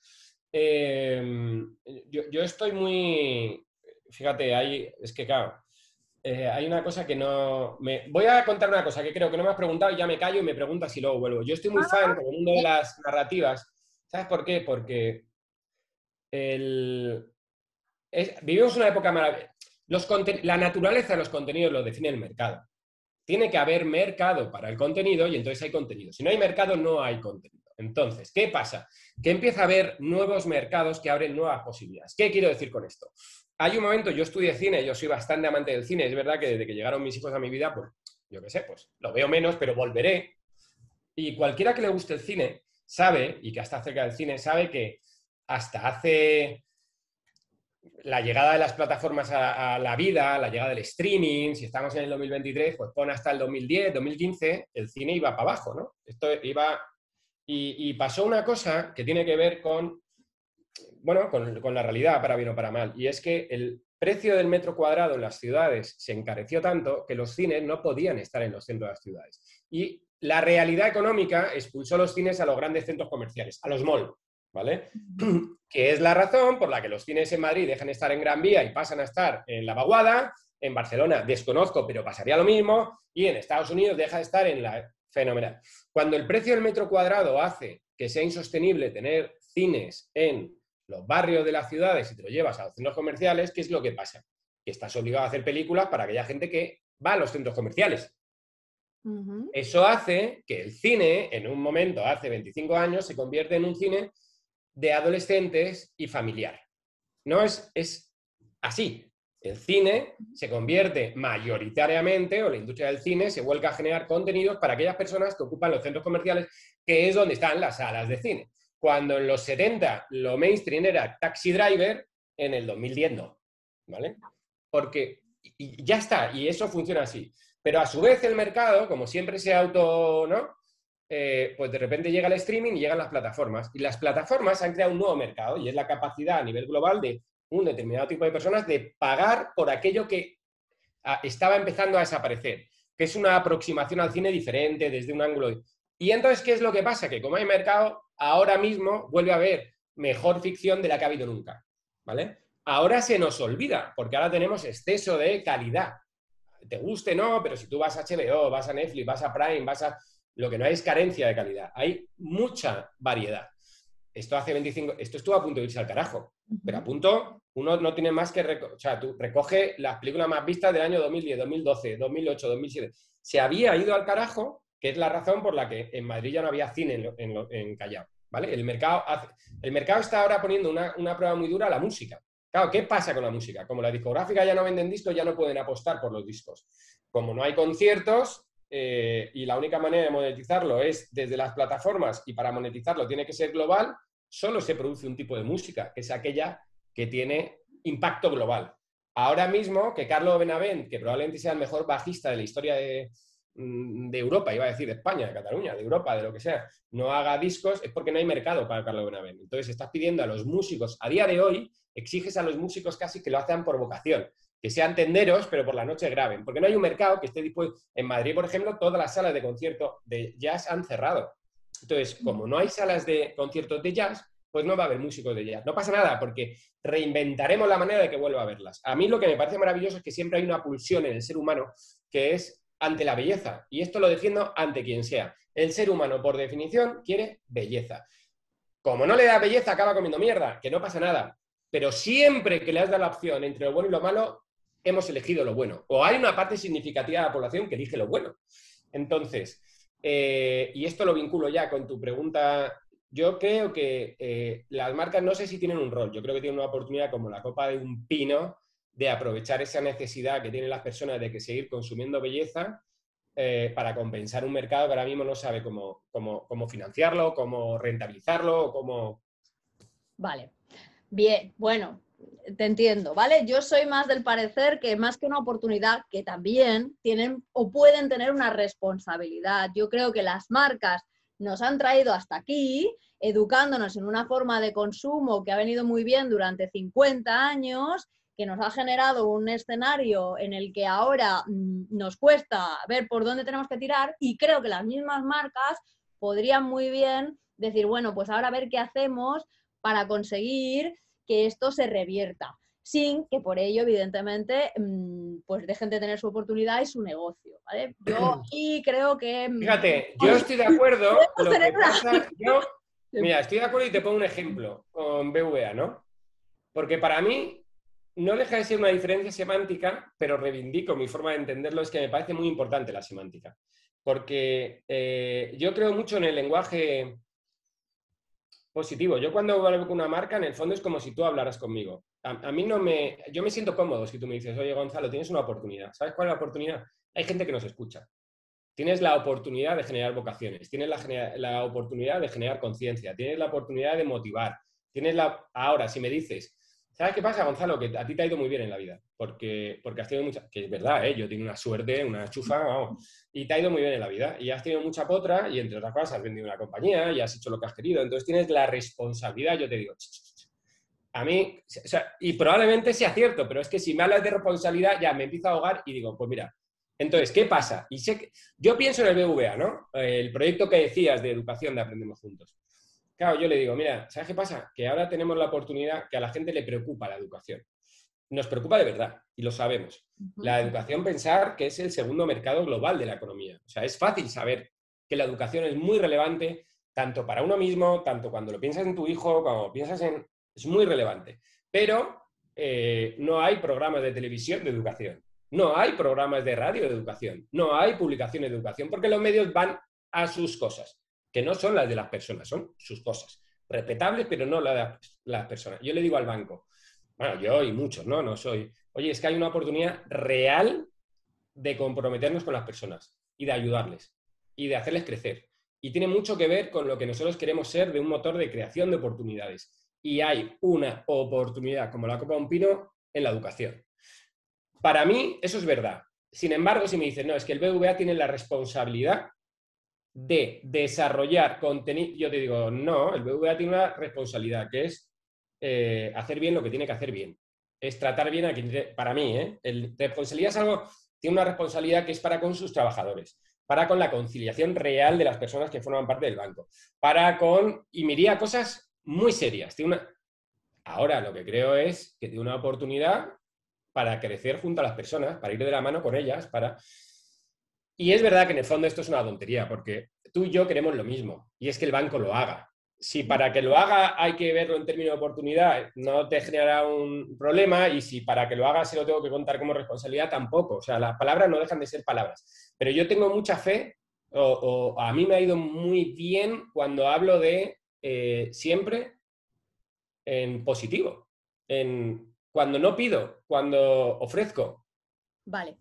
Em, yo, yo, estoy muy, fíjate, ahí, es que claro, eh, hay una cosa que no... Me... Voy a contar una cosa que creo que no me has preguntado y ya me callo y me preguntas y luego vuelvo. Yo estoy muy fan con el mundo de las narrativas. ¿Sabes por qué? Porque vivimos una época maravillosa. La naturaleza de los contenidos lo define el mercado. Tiene que haber mercado para el contenido y entonces hay contenido. Si no hay mercado, no hay contenido. Entonces, ¿qué pasa? Que empieza a haber nuevos mercados que abren nuevas posibilidades. ¿Qué quiero decir con esto? Hay un momento, yo estudié cine, yo soy bastante amante del cine, es verdad que desde que llegaron mis hijos a mi vida, pues yo qué sé, pues lo veo menos, pero volveré. Y cualquiera que le guste el cine sabe, y que está cerca del cine, sabe que hasta hace la llegada de las plataformas a, la vida, la llegada del streaming, si estamos en el 2023, pues pon hasta el 2010, 2015, el cine iba para abajo, ¿no? Esto iba... Y, pasó una cosa que tiene que ver con, bueno, con, con, la realidad, para bien o para mal, y es que el precio del metro cuadrado en las ciudades se encareció tanto que los cines no podían estar en los centros de las ciudades. Y la realidad económica expulsó los cines a los grandes centros comerciales, a los malls. ¿vale? <clears throat> Que es la razón por la que los cines en Madrid dejan de estar en Gran Vía y pasan a estar en la Vaguada, en Barcelona desconozco, pero pasaría lo mismo, y en Estados Unidos deja de estar en la... Fenomenal. Cuando el precio del metro cuadrado hace que sea insostenible tener cines en los barrios de las ciudades y te lo llevas a los centros comerciales, ¿qué es lo que pasa? Que estás obligado a hacer películas para aquella gente que va a los centros comerciales. Eso hace que el cine, en un momento, hace 25 años, se convierte en un cine de adolescentes y familiar. No es, es así. El cine se convierte mayoritariamente, o la industria del cine se vuelve a generar contenidos para aquellas personas que ocupan los centros comerciales, que es donde están las salas de cine. Cuando en los 70 lo mainstream era Taxi Driver, en el 2010 no. ¿Vale? Porque ya está, y eso funciona así. Pero a su vez el mercado, como siempre se auto, ¿no? Eh, pues de repente llega el streaming y llegan las plataformas. Y las plataformas han creado un nuevo mercado y es la capacidad a nivel global de un determinado tipo de personas de pagar por aquello que estaba empezando a desaparecer, que es una aproximación al cine diferente desde un ángulo. Y entonces, ¿qué es lo que pasa? Que como hay mercado, ahora mismo vuelve a haber mejor ficción de la que ha habido nunca. ¿Vale? Ahora se nos olvida, porque ahora tenemos exceso de calidad. Te guste, no, pero si tú vas a HBO, vas a Netflix, vas a Prime, vas a lo que no hay es carencia de calidad, hay mucha variedad. Esto hace 25, esto estuvo a punto de irse al carajo, pero a punto uno no tiene más que, o sea, tú recoge las películas más vistas del año 2010, 2012, 2008, 2007. Se había ido al carajo, que es la razón por la que en Madrid ya no había cine en, Callao, ¿vale? El mercado, el mercado está ahora poniendo una, una prueba muy dura a la música. Claro, ¿qué pasa con la música? Como la discográfica ya no venden discos, ya no pueden apostar por los discos. Como no hay conciertos, eh, y la única manera de monetizarlo es desde las plataformas y para monetizarlo tiene que ser global, solo se produce un tipo de música, que es aquella que tiene impacto global. Ahora mismo, que Carlos Benavent, que probablemente sea el mejor bajista de la historia de, de, Europa, iba a decir de España, de Cataluña, de Europa, de lo que sea, no haga discos, es porque no hay mercado para Carlos Benavent. Entonces, estás pidiendo a los músicos, a día de hoy, exiges a los músicos casi que lo hacen por vocación que sean tenderos, pero por la noche graben. Porque no hay un mercado que esté dispuesto. En Madrid, por ejemplo, todas las salas de concierto de jazz han cerrado. Entonces, como no hay salas de conciertos de jazz, pues no va a haber músicos de jazz. No pasa nada, porque reinventaremos la manera de que vuelva a verlas. A mí lo que me parece maravilloso es que siempre hay una pulsión en el ser humano que es ante la belleza. Y esto lo defiendo ante quien sea. El ser humano, por definición, quiere belleza. Como no le da belleza, acaba comiendo mierda, que no pasa nada. Pero siempre que le has dado la opción entre lo bueno y lo malo, hemos elegido lo bueno. O hay una parte significativa de la población que elige lo bueno. Entonces, eh, y esto lo vinculo ya con tu pregunta, yo creo que eh, las marcas no sé si tienen un rol, yo creo que tienen una oportunidad como la copa de un pino de aprovechar esa necesidad que tienen las personas de que seguir consumiendo belleza eh, para compensar un mercado que ahora mismo no sabe cómo, cómo, cómo financiarlo, cómo rentabilizarlo, cómo... Vale. Bien, bueno, te entiendo, ¿vale? Yo soy más del parecer que más que una oportunidad, que también tienen o pueden tener una responsabilidad. Yo creo que las marcas nos han traído hasta aquí, educándonos en una forma de consumo que ha venido muy bien durante 50 años, que nos ha generado un escenario en el que ahora mm, nos cuesta ver por dónde tenemos que tirar y creo que las mismas marcas podrían muy bien decir, bueno, pues ahora a ver qué hacemos para conseguir que esto se revierta, sin que por ello, evidentemente, mm, pues dejen de tener su oportunidad y su negocio. ¿vale? Yo <clears throat> aquí creo que... Mm, Fíjate, yo estoy de acuerdo. <laughs> mira, estoy de acuerdo y te pongo un ejemplo con BVA, ¿no? Porque para mí no deja de ser una diferencia semántica, pero reivindico mi forma de entenderlo, es que me parece muy importante la semántica. Porque eh, yo creo mucho en el lenguaje positivo. Yo cuando hablo con una marca, en el fondo es como si tú hablaras conmigo. A, mí no me... Yo me siento cómodo si tú me dices, oye Gonzalo, tienes una oportunidad. ¿Sabes cuál es la oportunidad? Hay gente que nos escucha. Tienes la oportunidad de generar vocaciones, tienes la, la oportunidad de generar conciencia, tienes la oportunidad de motivar, tienes la... Ahora, si me dices, ¿Sabes qué pasa, Gonzalo? Que a ti te ha ido muy bien en la vida, porque, porque has tenido mucha, que es verdad, ¿eh? yo tengo una suerte, una chufa, vamos, y te ha ido muy bien en la vida, y has tenido mucha potra, y entre otras cosas has vendido una compañía, y has hecho lo que has querido, entonces tienes la responsabilidad, yo te digo, a mí, o sea, y probablemente sea cierto, pero es que si me hablas de responsabilidad ya me empiezo a ahogar y digo, pues mira, entonces, ¿qué pasa? Y sé que, yo pienso en el BVA, ¿no? El proyecto que decías de educación de Aprendemos Juntos. Claro, yo le digo, mira, ¿sabes qué pasa? Que ahora tenemos la oportunidad que a la gente le preocupa la educación. Nos preocupa de verdad, y lo sabemos. La educación, pensar que es el segundo mercado global de la economía. O sea, es fácil saber que la educación es muy relevante, tanto para uno mismo, tanto cuando lo piensas en tu hijo, cuando piensas en... Es muy relevante. Pero eh, no hay programas de televisión de educación, no hay programas de radio de educación, no hay publicaciones de educación, porque los medios van a sus cosas que no son las de las personas, son sus cosas. Respetables, pero no las de las personas. Yo le digo al banco, bueno, yo y muchos, ¿no? No soy, oye, es que hay una oportunidad real de comprometernos con las personas y de ayudarles y de hacerles crecer. Y tiene mucho que ver con lo que nosotros queremos ser de un motor de creación de oportunidades. Y hay una oportunidad como la Copa Un Pino en la educación. Para mí, eso es verdad. Sin embargo, si me dicen, no, es que el BVA tiene la responsabilidad de desarrollar contenido, yo te digo, no, el BVA tiene una responsabilidad que es eh, hacer bien lo que tiene que hacer bien. Es tratar bien a quien, para mí, ¿eh? Responsabilidad es algo, tiene una responsabilidad que es para con sus trabajadores, para con la conciliación real de las personas que forman parte del banco, para con, y miría cosas muy serias. Tiene una, ahora lo que creo es que tiene una oportunidad para crecer junto a las personas, para ir de la mano con ellas, para y es verdad que en el fondo esto es una tontería, porque tú y yo queremos lo mismo, y es que el banco lo haga. Si para que lo haga hay que verlo en términos de oportunidad, no te generará un problema, y si para que lo haga se lo tengo que contar como responsabilidad, tampoco. O sea, las palabras no dejan de ser palabras. Pero yo tengo mucha fe, o, a mí me ha ido muy bien cuando hablo de eh, siempre en positivo, en cuando no pido, cuando ofrezco. Vale,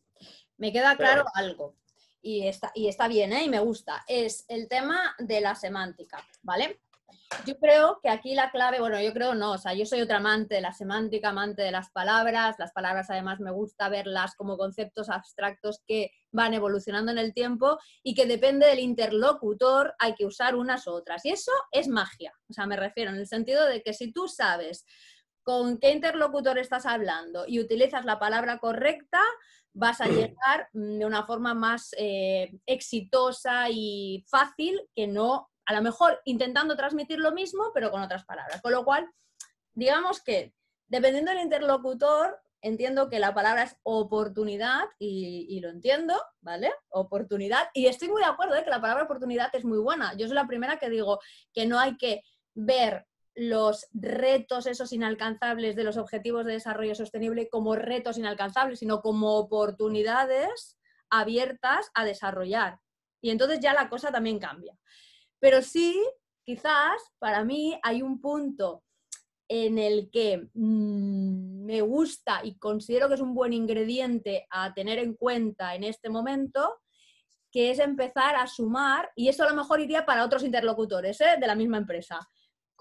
me queda claro algo y está, y está bien, ¿eh? y me gusta, es el tema de la semántica, ¿vale? Yo creo que aquí la clave, bueno, yo creo no, o sea, yo soy otra amante de la semántica, amante de las palabras, las palabras además me gusta verlas como conceptos abstractos que van evolucionando en el tiempo y que depende del interlocutor hay que usar unas u otras. Y eso es magia, o sea, me refiero en el sentido de que si tú sabes con qué interlocutor estás hablando y utilizas la palabra correcta, vas a llegar de una forma más eh, exitosa y fácil que no, a lo mejor intentando transmitir lo mismo, pero con otras palabras. Con lo cual, digamos que dependiendo del interlocutor, entiendo que la palabra es oportunidad y, lo entiendo, ¿vale? Oportunidad. Y estoy muy de acuerdo ¿eh? que la palabra oportunidad es muy buena. Yo soy la primera que digo que no hay que ver los retos esos inalcanzables de los objetivos de desarrollo sostenible como retos inalcanzables, sino como oportunidades abiertas a desarrollar. Y entonces ya la cosa también cambia. Pero sí, quizás para mí hay un punto en el que mm, me gusta y considero que es un buen ingrediente a tener en cuenta en este momento, que es empezar a sumar, y esto a lo mejor iría para otros interlocutores ¿eh? de la misma empresa,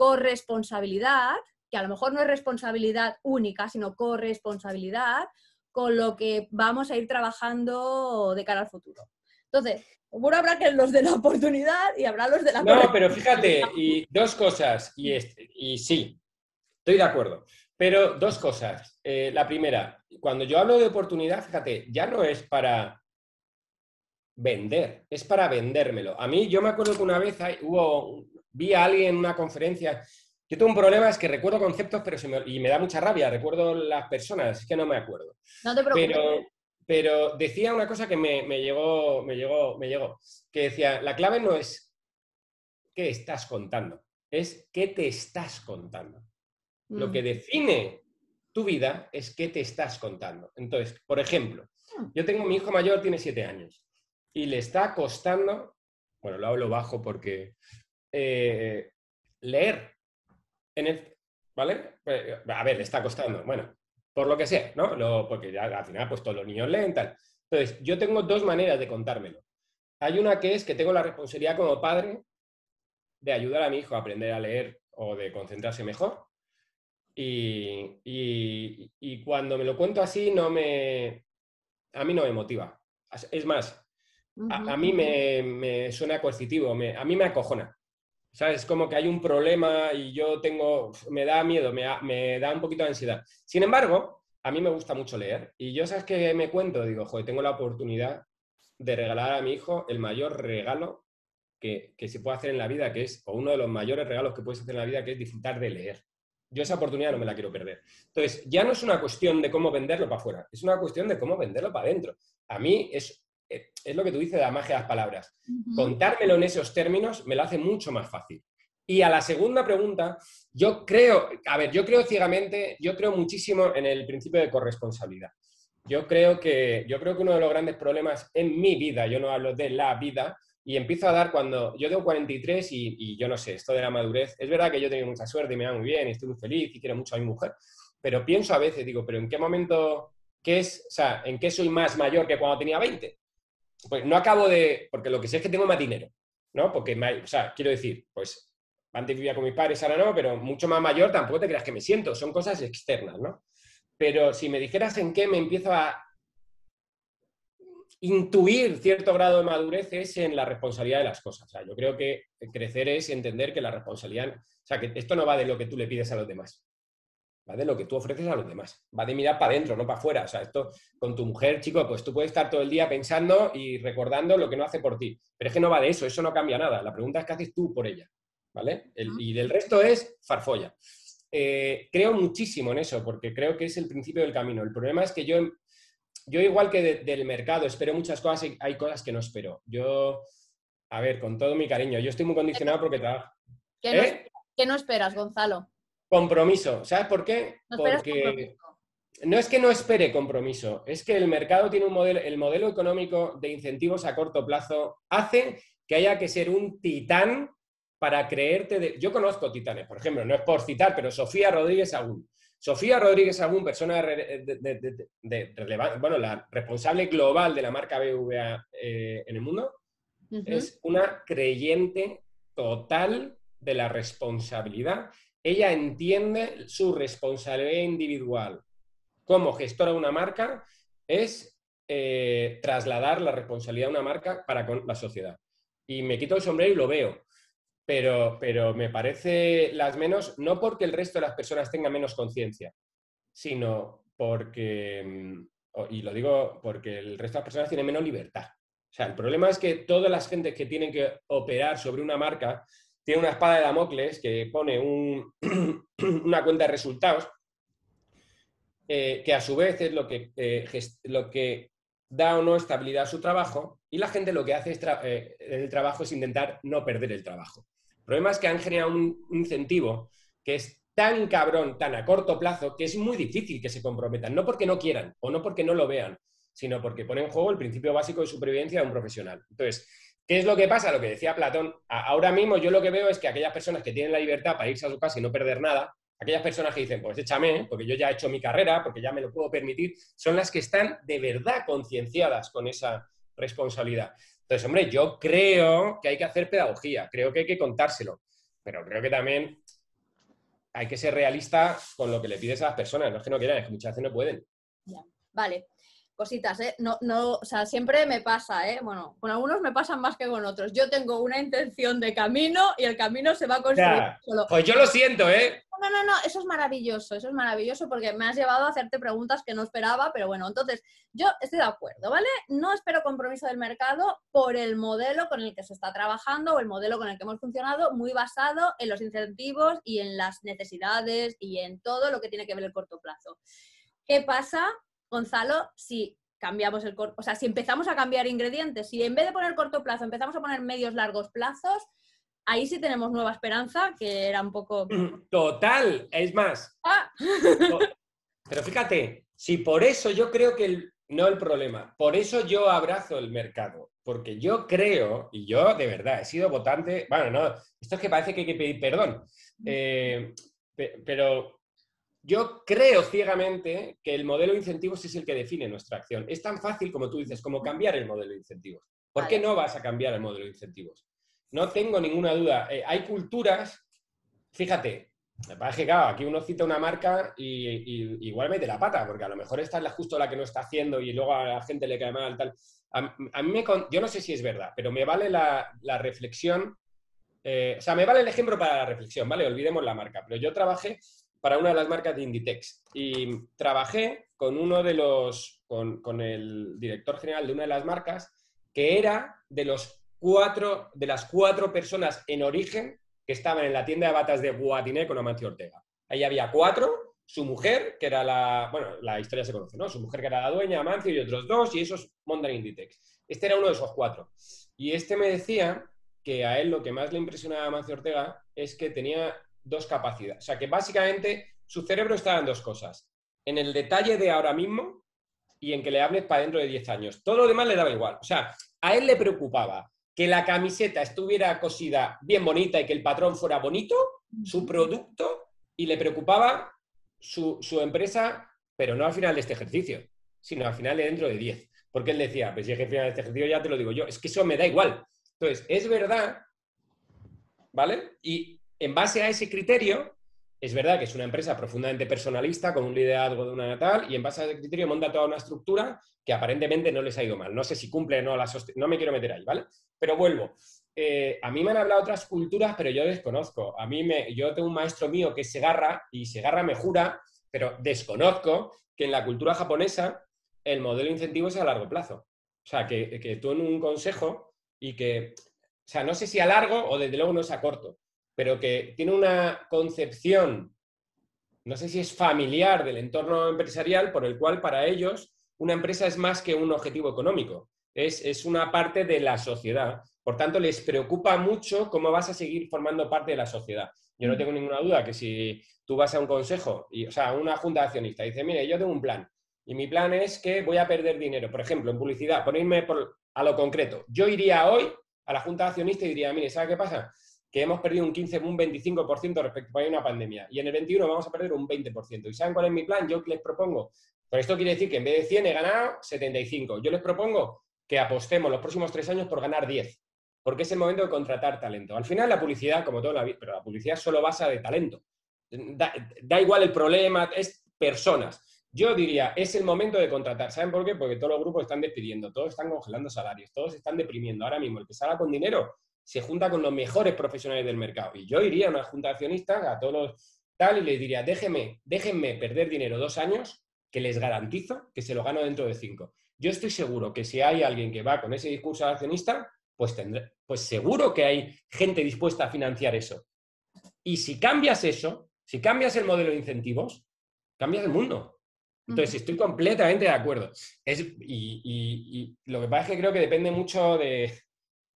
corresponsabilidad, que a lo mejor no es responsabilidad única, sino corresponsabilidad con lo que vamos a ir trabajando de cara al futuro. Entonces, seguro habrá que los de la oportunidad y habrá los de la... No, pero fíjate, y dos cosas, y, este, y sí, estoy de acuerdo, pero dos cosas. Eh, la primera, cuando yo hablo de oportunidad, fíjate, ya no es para vender, es para vendérmelo. A mí, yo me acuerdo que una vez hubo vi a alguien en una conferencia. Yo tengo un problema, es que recuerdo conceptos, pero y me da mucha rabia, recuerdo las personas, es que no me acuerdo. No te preocupes. Pero, pero decía una cosa que me, llegó, me, llegó, me llegó, que decía, la clave no es qué estás contando, es qué te estás contando. Lo mm. que define tu vida es qué te estás contando. Entonces, por ejemplo, mm. yo tengo mi hijo mayor, tiene siete años, y le está costando, bueno, lo hablo bajo porque eh, leer. En el, ¿Vale? Eh, a ver, le está costando. Bueno, por lo que sea, ¿no? porque ya al final, pues todos los niños leen tal. Entonces, yo tengo dos maneras de contármelo. Hay una que es que tengo la responsabilidad como padre de ayudar a mi hijo a aprender a leer o de concentrarse mejor. Y, cuando me lo cuento así, no me, a mí no me motiva. Es más, a, mí me, suena coercitivo, a mí me acojona. ¿Sabes? Como que hay un problema y yo tengo, me da miedo, me, me da un poquito de ansiedad. Sin embargo, a mí me gusta mucho leer y yo, ¿sabes qué me cuento? Digo, joder, tengo la oportunidad de regalar a mi hijo el mayor regalo que, que, se puede hacer en la vida, que es, o uno de los mayores regalos que puedes hacer en la vida, que es disfrutar de leer. Yo esa oportunidad no me la quiero perder. Entonces, ya no es una cuestión de cómo venderlo para afuera, es una cuestión de cómo venderlo para adentro. A mí es, es lo que tú dices de la magia de las palabras. Contármelo en esos términos me lo hace mucho más fácil. Y a la segunda pregunta, yo creo, a ver, yo creo ciegamente, yo creo muchísimo en el principio de corresponsabilidad. Yo creo que, yo creo que uno de los grandes problemas en mi vida, yo no hablo de la vida, y empiezo a dar cuando yo tengo 43 y, y, yo no sé, esto de la madurez, es verdad que yo tengo mucha suerte y me va muy bien y estoy muy feliz y quiero mucho a mi mujer, pero pienso a veces, digo, pero ¿en qué momento, qué es, o sea, en qué soy más mayor que cuando tenía 20? Pues no acabo de, porque lo que sé es que tengo más dinero, ¿no? Porque, o sea, quiero decir, pues antes vivía con mis padres, ahora no, pero mucho más mayor tampoco te creas que me siento, son cosas externas, ¿no? Pero si me dijeras en qué me empiezo a intuir cierto grado de madurez es en la responsabilidad de las cosas. O sea, yo creo que crecer es entender que la responsabilidad, o sea, que esto no va de lo que tú le pides a los demás, va de lo que tú ofreces a los demás, va de mirar para adentro, no para afuera. O sea, esto con tu mujer, chico, pues tú puedes estar todo el día pensando y recordando lo que no hace por ti, pero es que no va de eso, eso no cambia nada. La pregunta es qué haces tú por ella, ¿vale? y del resto es farfolla. Eh, creo muchísimo en eso, porque creo que es el principio del camino. El problema es que yo yo igual que del mercado, espero muchas cosas y hay cosas que no espero. Yo, a ver, con todo mi cariño, yo estoy muy condicionado porque trabajo. ¿Qué, no, ¿Eh? esperas, Gonzalo? Compromiso. ¿Sabes por qué? porque no es que no espere compromiso, es que el mercado tiene un modelo, el modelo económico de incentivos a corto plazo hace que haya que ser un titán para creerte de... Yo conozco titanes, por ejemplo, no es por citar, pero Sofía Rodríguez aún Sofía Rodríguez Agún, persona de, bueno, la responsable global de la marca BVA eh, en el mundo, es una creyente total de la responsabilidad. Ella entiende su responsabilidad individual como gestora de una marca, es eh, trasladar la responsabilidad de una marca para con la sociedad. Y me quito el sombrero y lo veo pero, pero me parece las menos, no porque el resto de las personas tengan menos conciencia, sino porque, mm, y lo digo porque el resto de las personas tienen menos libertad. O sea, el problema es que todas las gentes que tienen que operar sobre una marca tienen una espada de Damocles que pone <clears throat> una cuenta de resultados, eh, que a su vez es lo que, eh, lo que da o no estabilidad a su trabajo, y la gente lo que hace eh, en el trabajo es intentar no perder el trabajo. El problema es que han generado un incentivo que es tan cabrón, tan a corto plazo, que es muy difícil que se comprometan, no porque no quieran o no porque no lo vean, sino porque pone en juego el principio básico de supervivencia de un profesional. Entonces, ¿qué es lo que pasa? Lo que decía Platón, ahora mismo yo lo que veo es que aquellas personas que tienen la libertad para irse a su casa y no perder nada, aquellas personas que dicen, pues échame, porque yo ya he hecho mi carrera, porque ya me lo puedo permitir, son las que están de verdad concienciadas con esa responsabilidad. Entonces, hombre, yo creo que hay que hacer pedagogía, creo que hay que contárselo, pero creo que también hay que ser realista con lo que le pides a las personas. No es que no quieran, es que muchas veces no pueden. Vale, cositas, ¿eh? No, no, o sea, siempre me pasa, ¿eh? Bueno, con algunos me pasan más que con otros. Yo tengo una intención de camino y el camino se va a construir solo. Pues yo lo siento, ¿eh? no, no, no, eso es maravilloso, eso es maravilloso porque me has llevado a hacerte preguntas que no esperaba, pero bueno, entonces yo estoy de acuerdo, ¿vale? No espero compromiso del mercado por el modelo con el que se está trabajando o el modelo con el que hemos funcionado, muy basado en los incentivos y en las necesidades y en todo lo que tiene que ver el corto plazo. ¿Qué pasa, Gonzalo, si cambiamos el corto, o sea, si empezamos a cambiar ingredientes, si en vez de poner corto plazo empezamos a poner medios largos plazos, ahí sí tenemos nueva esperanza, que era un poco... <clears throat> Total, es más. Ah. Pero fíjate, si por eso yo creo que no el problema, por eso yo abrazo el mercado, porque yo creo, y yo de verdad he sido votante, bueno, no, esto es que parece que hay que pedir perdón, eh, pero yo creo ciegamente que el modelo de incentivos es el que define nuestra acción. Es tan fácil como tú dices, como cambiar el modelo de incentivos. ¿Por qué no vas a cambiar el modelo de incentivos? no tengo ninguna duda. Eh, hay culturas, fíjate, Me parece que, claro, aquí uno cita una marca y, igual mete la pata, porque a lo mejor esta es justo la que no está haciendo y luego a la gente le cae mal, tal. A, mí me, yo no sé si es verdad, pero me vale la, reflexión, eh, o sea, me vale el ejemplo para la reflexión, ¿vale? Olvidemos la marca, pero yo trabajé para una de las marcas de Inditex y trabajé con uno de los, con, el director general de una de las marcas, que era de los cuatro, de las cuatro personas en origen que estaban en la tienda de batas de Guatiné con Amancio Ortega. Ahí había cuatro, su mujer, que era la, bueno, la historia se conoce, ¿no? Su mujer que era la dueña, Amancio y otros dos, y esos montan Inditex. Este era uno de esos cuatro. Y este me decía que a él lo que más le impresionaba a Amancio Ortega es que tenía dos capacidades. O sea, que básicamente su cerebro estaba en dos cosas. En el detalle de ahora mismo y en que le hables para dentro de 10 años. Todo lo demás le daba igual. O sea, a él le preocupaba que la camiseta estuviera cosida bien bonita y que el patrón fuera bonito, su producto, y le preocupaba su, empresa, pero no al final de este ejercicio, sino al final de dentro de 10. Porque él decía, pues si es que al final de este ejercicio ya te lo digo yo, es que eso me da igual. Entonces, es verdad, ¿vale? Y en base a ese criterio, es verdad que es una empresa profundamente personalista, con un liderazgo de una natal, y en base a ese criterio monta toda una estructura que aparentemente no les ha ido mal. No sé si cumple o no la No me quiero meter ahí, ¿vale? Pero vuelvo. Eh, a mí me han hablado otras culturas, pero yo desconozco. A mí me, yo tengo un maestro mío que es Segarra y Segarra me jura, pero desconozco que en la cultura japonesa el modelo de incentivo es a largo plazo. O sea, que, que tú en un consejo y que, o sea, no sé si a largo o desde luego no es a corto, pero que tiene una concepción, no sé si es familiar del entorno empresarial, por el cual para ellos una empresa es más que un objetivo económico es, una parte de la sociedad. Por tanto, les preocupa mucho cómo vas a seguir formando parte de la sociedad. Yo no mm. tengo ninguna duda que si tú vas a un consejo, y, o sea, a una junta de accionistas, y dices, mire, yo tengo un plan, y mi plan es que voy a perder dinero. Por ejemplo, en publicidad, ponerme a lo concreto. Yo iría hoy a la junta de accionistas y diría, mire, ¿sabe qué pasa? Que hemos perdido un 15, un 25% respecto a una pandemia. Y en el 21 vamos a perder un 20%. ¿Y saben cuál es mi plan? Yo les propongo. Pero esto quiere decir que en vez de 100 he ganado 75. Yo les propongo que apostemos los próximos tres años por ganar 10, porque es el momento de contratar talento. Al final la publicidad, como toda la pero la publicidad solo basa de talento. Da, igual el problema, es personas. Yo diría, es el momento de contratar. ¿Saben por qué? Porque todos los grupos están despidiendo, todos están congelando salarios, todos están deprimiendo. Ahora mismo, el que salga con dinero se junta con los mejores profesionales del mercado. Y yo iría a una junta de accionistas, a todos los tal, y les diría, déjenme, déjenme perder dinero dos años, que les garantizo que se lo gano dentro de cinco. Yo estoy seguro que si hay alguien que va con ese discurso accionista, pues, tendré, pues seguro que hay gente dispuesta a financiar eso. Y si cambias eso, si cambias el modelo de incentivos, cambias el mundo. Entonces, estoy completamente de acuerdo. y, lo que pasa es que creo que depende mucho de...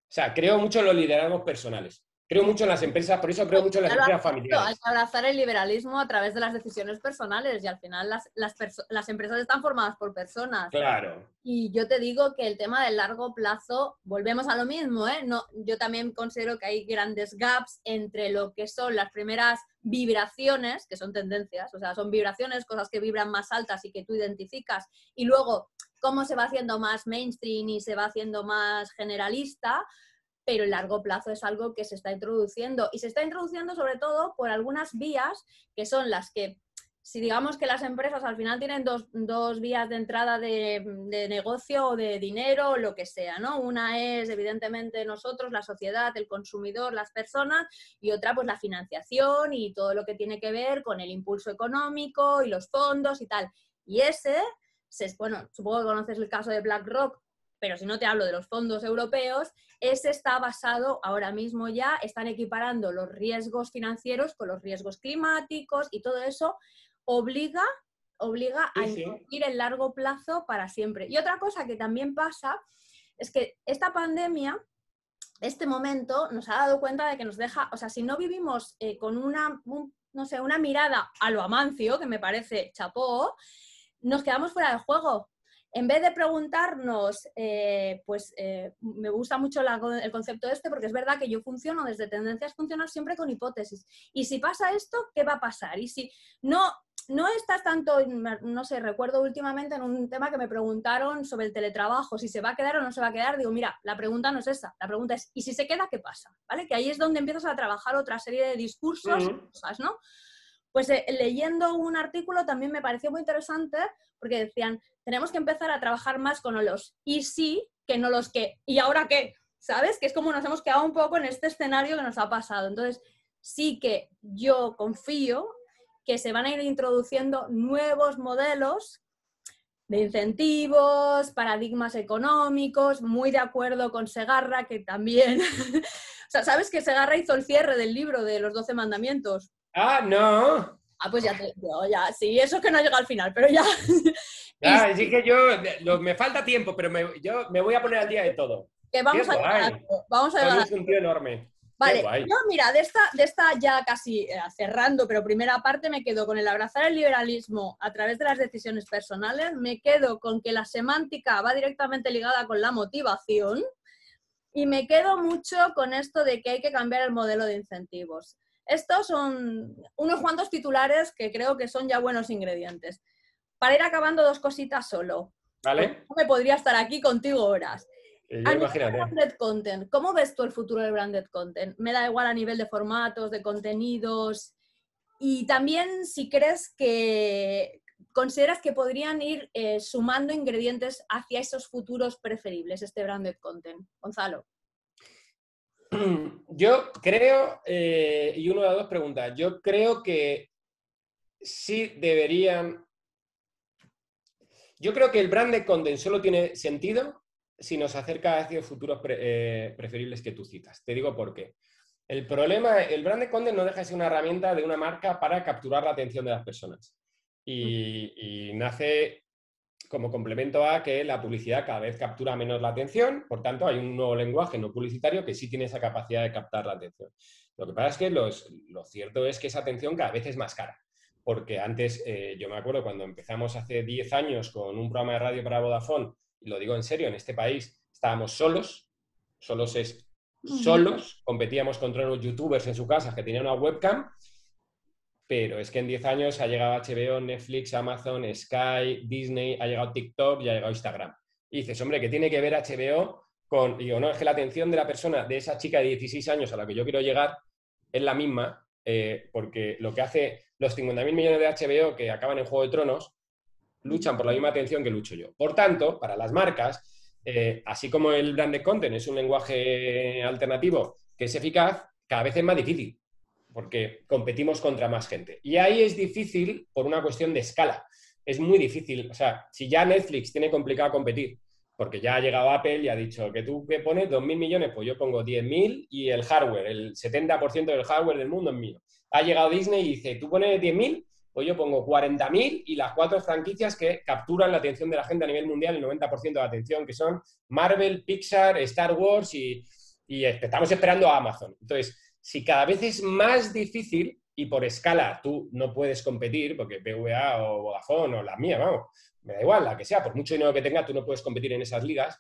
O sea, creo mucho en los liderazgos personales. Creo mucho en las empresas, por eso creo mucho en las empresas familiares. Hay que abrazar el liberalismo a través de las decisiones personales y al final las, las, empresas están formadas por personas. Claro. Y yo te digo que el tema del largo plazo, volvemos a lo mismo, ¿eh? No, yo también considero que hay grandes gaps entre lo que son las primeras vibraciones, que son tendencias, o sea, son vibraciones, cosas que vibran más altas y que tú identificas, y luego cómo se va haciendo más mainstream y se va haciendo más generalista, pero el largo plazo es algo que se está introduciendo y se está introduciendo sobre todo por algunas vías que son las que, si digamos que las empresas al final tienen dos, vías de entrada de, negocio o de dinero o lo que sea, ¿no? Una es evidentemente nosotros, la sociedad, el consumidor, las personas y otra pues la financiación y todo lo que tiene que ver con el impulso económico y los fondos y tal. Y ese, bueno, supongo que conoces el caso de BlackRock, pero si no te hablo de los fondos europeos, ese está basado ahora mismo ya, están equiparando los riesgos financieros con los riesgos climáticos y todo eso obliga, obliga a invertir en largo plazo para siempre. Y otra cosa que también pasa es que esta pandemia, este momento, nos ha dado cuenta de que nos deja, o sea, si no vivimos eh, con una, no sé, una mirada a lo amancio, que me parece chapó, nos quedamos fuera de juego en vez de preguntarnos, eh, pues eh, me gusta mucho el concepto este porque es verdad que yo funciono desde tendencias funcionar siempre con hipótesis. Y si pasa esto, ¿qué va a pasar? Y si no, no estás tanto, no sé, recuerdo últimamente en un tema que me preguntaron sobre el teletrabajo, si se va a quedar o no se va a quedar, digo, mira, la pregunta no es esa, la pregunta es, ¿y si se queda, qué pasa? ¿Vale? Que ahí es donde empiezas a trabajar otra serie de discursos, cosas, ¿no? Pues eh, leyendo un artículo también me pareció muy interesante porque decían, tenemos que empezar a trabajar más con los y sí que no los que, ¿y ahora qué? ¿Sabes? Que es como nos hemos quedado un poco en este escenario que nos ha pasado. Entonces, sí que yo confío que se van a ir introduciendo nuevos modelos de incentivos, paradigmas económicos, muy de acuerdo con Segarra, que también, <laughs> o sea, ¿sabes que Segarra hizo el cierre del libro de los 12 mandamientos? Ah, no. Ah, pues ya te ya, sí, eso que no llega al final, pero ya. <laughs> Ya, así que yo, me falta tiempo, pero me, yo me voy a poner al día de todo. Que vamos, a, vamos a llegar. Es un tío enorme. Vale, yo mira, de esta, de esta ya casi eh, cerrando, pero primera parte me quedo con el abrazar el liberalismo a través de las decisiones personales, me quedo con que la semántica va directamente ligada con la motivación y me quedo mucho con esto de que hay que cambiar el modelo de incentivos. Estos son unos cuantos titulares que creo que son ya buenos ingredientes. Para ir acabando dos cositas solo. Vale. No me podría estar aquí contigo horas. Eh, branded content. ¿Cómo ves tú el futuro del branded content? Me da igual a nivel de formatos, de contenidos. Y también si crees que consideras que podrían ir eh, sumando ingredientes hacia esos futuros preferibles, este branded content. Gonzalo. <clears throat> Yo creo, eh, y una de dos preguntas, yo creo que sí deberían... Yo creo que el brand de content solo tiene sentido si nos acerca hacia futuros eh, preferibles que tú citas. Te digo por qué. El problema, el brand de content no deja de ser una herramienta de una marca para capturar la atención de las personas. y nace como complemento a que la publicidad cada vez captura menos la atención, por tanto hay un nuevo lenguaje no publicitario que sí tiene esa capacidad de captar la atención. Lo que pasa es que lo cierto es que esa atención cada vez es más cara, porque antes, eh, yo me acuerdo cuando empezamos hace 10 años con un programa de radio para Vodafone, y lo digo en serio, en este país estábamos solos, solos es solos, competíamos contra unos youtubers en su casa que tenían una webcam pero es que en 10 años ha llegado HBO, Netflix, Amazon, Sky, Disney, ha llegado TikTok y ha llegado Instagram. Y dices, hombre, ¿qué tiene que ver HBO con...? Digo, no, es que la atención de la persona, de esa chica de 16 años a la que yo quiero llegar, es la misma, eh, porque lo que hace los 50.000 millones de HBO que acaban en Juego de Tronos, luchan por la misma atención que lucho yo. Por tanto, para las marcas, eh, así como el brand content es un lenguaje alternativo que es eficaz, cada vez es más difícil porque competimos contra más gente. Y ahí es difícil por una cuestión de escala. Es muy difícil. O sea, si ya Netflix tiene complicado competir, porque ya ha llegado Apple y ha dicho que tú que pones 2.000 millones, pues yo pongo 10.000 y el hardware, el 70% del hardware del mundo es mío. Ha llegado Disney y dice, tú pones 10.000, pues yo pongo 40.000 y las cuatro franquicias que capturan la atención de la gente a nivel mundial, el 90% de la atención, que son Marvel, Pixar, Star Wars y, y estamos esperando a Amazon. Entonces, si cada vez es más difícil y por escala tú no puedes competir, porque PVA o Vodafone o la mía, vamos, me da igual, la que sea, por mucho dinero que tenga, tú no puedes competir en esas ligas.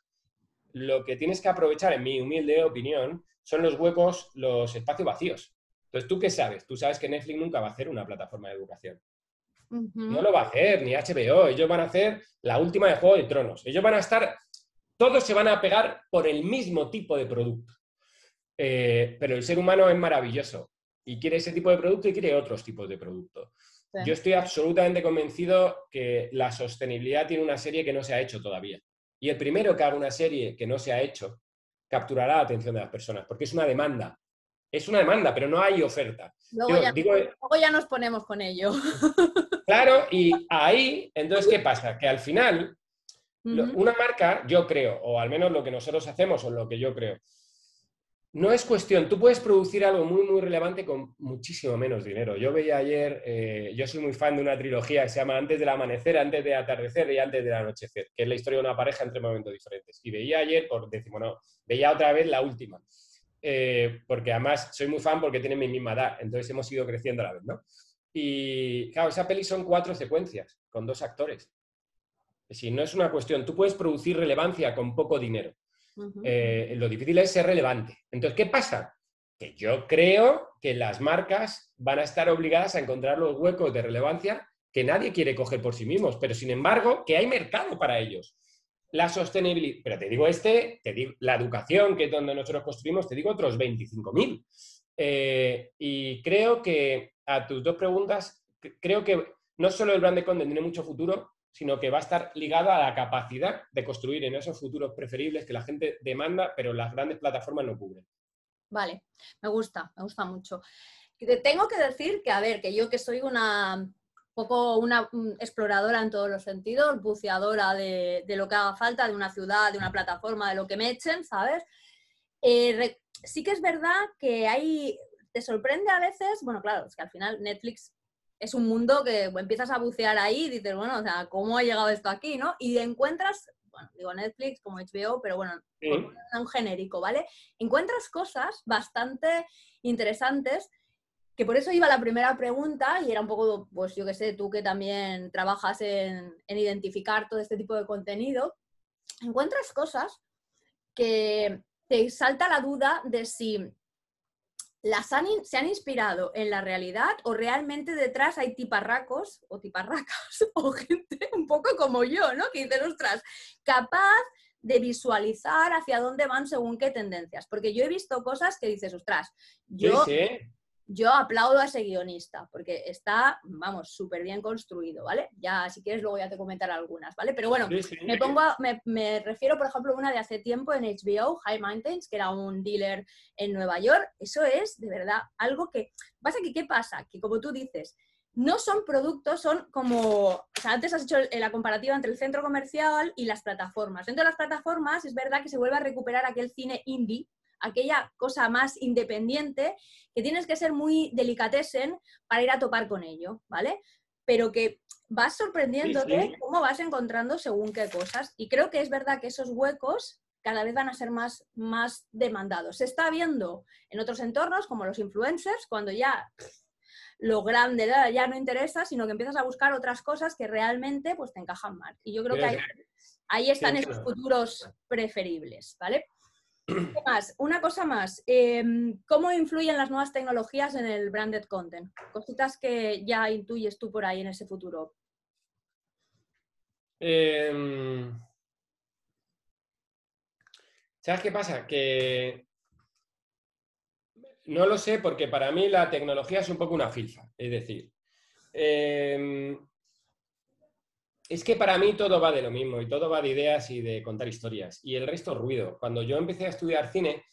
Lo que tienes que aprovechar, en mi humilde opinión, son los huecos, los espacios vacíos. Entonces, ¿tú qué sabes? Tú sabes que Netflix nunca va a hacer una plataforma de educación. No lo va a hacer, ni HBO. Ellos van a hacer la última de Juego de Tronos. Ellos van a estar, todos se van a pegar por el mismo tipo de producto. Eh, pero el ser humano es maravilloso y quiere ese tipo de producto y quiere otros tipos de producto. Yo estoy absolutamente convencido que la sostenibilidad tiene una serie que no se ha hecho todavía. Y el primero que haga una serie que no se ha hecho capturará la atención de las personas, porque es una demanda. Es una demanda, pero no hay oferta. Luego, ya, nos ponemos con ello. <laughs> Claro, y ahí, entonces, ¿qué pasa? Que al final, una marca, yo creo, o al menos lo que nosotros hacemos o lo que yo creo, no es cuestión, tú puedes producir algo muy, muy relevante con muchísimo menos dinero. Yo veía ayer, eh, yo soy muy fan de una trilogía que se llama Antes del amanecer, antes de atardecer y antes del anochecer, que es la historia de una pareja entre momentos diferentes. Y veía ayer, por decimos, no, veía otra vez la última. Eh, porque además soy muy fan porque tiene mi misma edad, entonces hemos ido creciendo a la vez, ¿no? Y claro, esa peli son cuatro secuencias con dos actores. Si no es una cuestión, tú puedes producir relevancia con poco dinero. Eh, lo difícil es ser relevante. Entonces, ¿qué pasa? Que yo creo que las marcas van a estar obligadas a encontrar los huecos de relevancia que nadie quiere coger por sí mismos, pero sin embargo, que hay mercado para ellos. La sostenibilidad, pero te digo este, te digo la educación, que es donde nosotros construimos, te digo otros 25.000. Eh, y creo que a tus dos preguntas, creo que no solo el brand de content tiene mucho futuro, sino que va a estar ligado a la capacidad de construir en esos futuros preferibles que la gente demanda, pero las grandes plataformas no cubren. Vale, me gusta, me gusta mucho. Tengo que decir que, a ver, que yo que soy una poco una exploradora en todos los sentidos, buceadora de, lo que haga falta, de una ciudad, de una plataforma, de lo que me echen, ¿sabes? Eh, sí que es verdad que hay, te sorprende a veces, bueno, claro, es que al final Netflix es un mundo que empiezas a bucear ahí y dices, bueno, o sea, ¿cómo ha llegado esto aquí, no? Y encuentras, bueno, digo Netflix como HBO, pero bueno, un genérico, ¿vale? Encuentras cosas bastante interesantes que por eso iba la primera pregunta y era un poco, pues yo que sé, tú que también trabajas en, en identificar todo este tipo de contenido, encuentras cosas que te salta la duda de si las han, se han inspirado en la realidad o realmente detrás hay tiparracos o tiparracas <laughs> o gente un poco como yo, ¿no? Que dicen, ostras, capaz de visualizar hacia dónde van según qué tendencias. Porque yo he visto cosas que dices, ostras, yo, yo aplaudo a ese guionista, porque está, vamos, súper bien construido, ¿vale? Ya, si quieres, luego ya te comentaré algunas, ¿vale? Pero bueno, me pongo, me, refiero, por ejemplo, a una de hace tiempo en HBO, High Mountains, que era un dealer en Nueva York. Eso es, de verdad, algo que... Pasa que, ¿qué pasa? Que como tú dices, no son productos, son como, o sea, antes has hecho la comparativa entre el centro comercial y las plataformas. Dentro de las plataformas es verdad que se vuelve a recuperar aquel cine indie aquella cosa más independiente que tienes que ser muy delicatessen para ir a topar con ello, ¿vale? Pero que vas sorprendiéndote cómo vas encontrando según qué cosas. Y creo que es verdad que esos huecos cada vez van a ser más, más demandados. Se está viendo en otros entornos, como los influencers, cuando ya lo grande ya no interesa, sino que empiezas a buscar otras cosas que realmente pues, te encajan más. Y yo creo que ahí, están esos futuros preferibles, ¿vale? Una cosa más. Em, ¿Cómo influyen las nuevas tecnologías en el branded content? Cositas que ya intuyes tú por ahí en ese futuro. Em, ¿Sabes qué pasa? Que no lo sé porque para mí la tecnología es un poco una filfa. Es decir, em, es que para mí todo va de lo mismo y todo va de ideas y de contar historias. Y el resto es ruido. Cuando yo empecé a estudiar cine,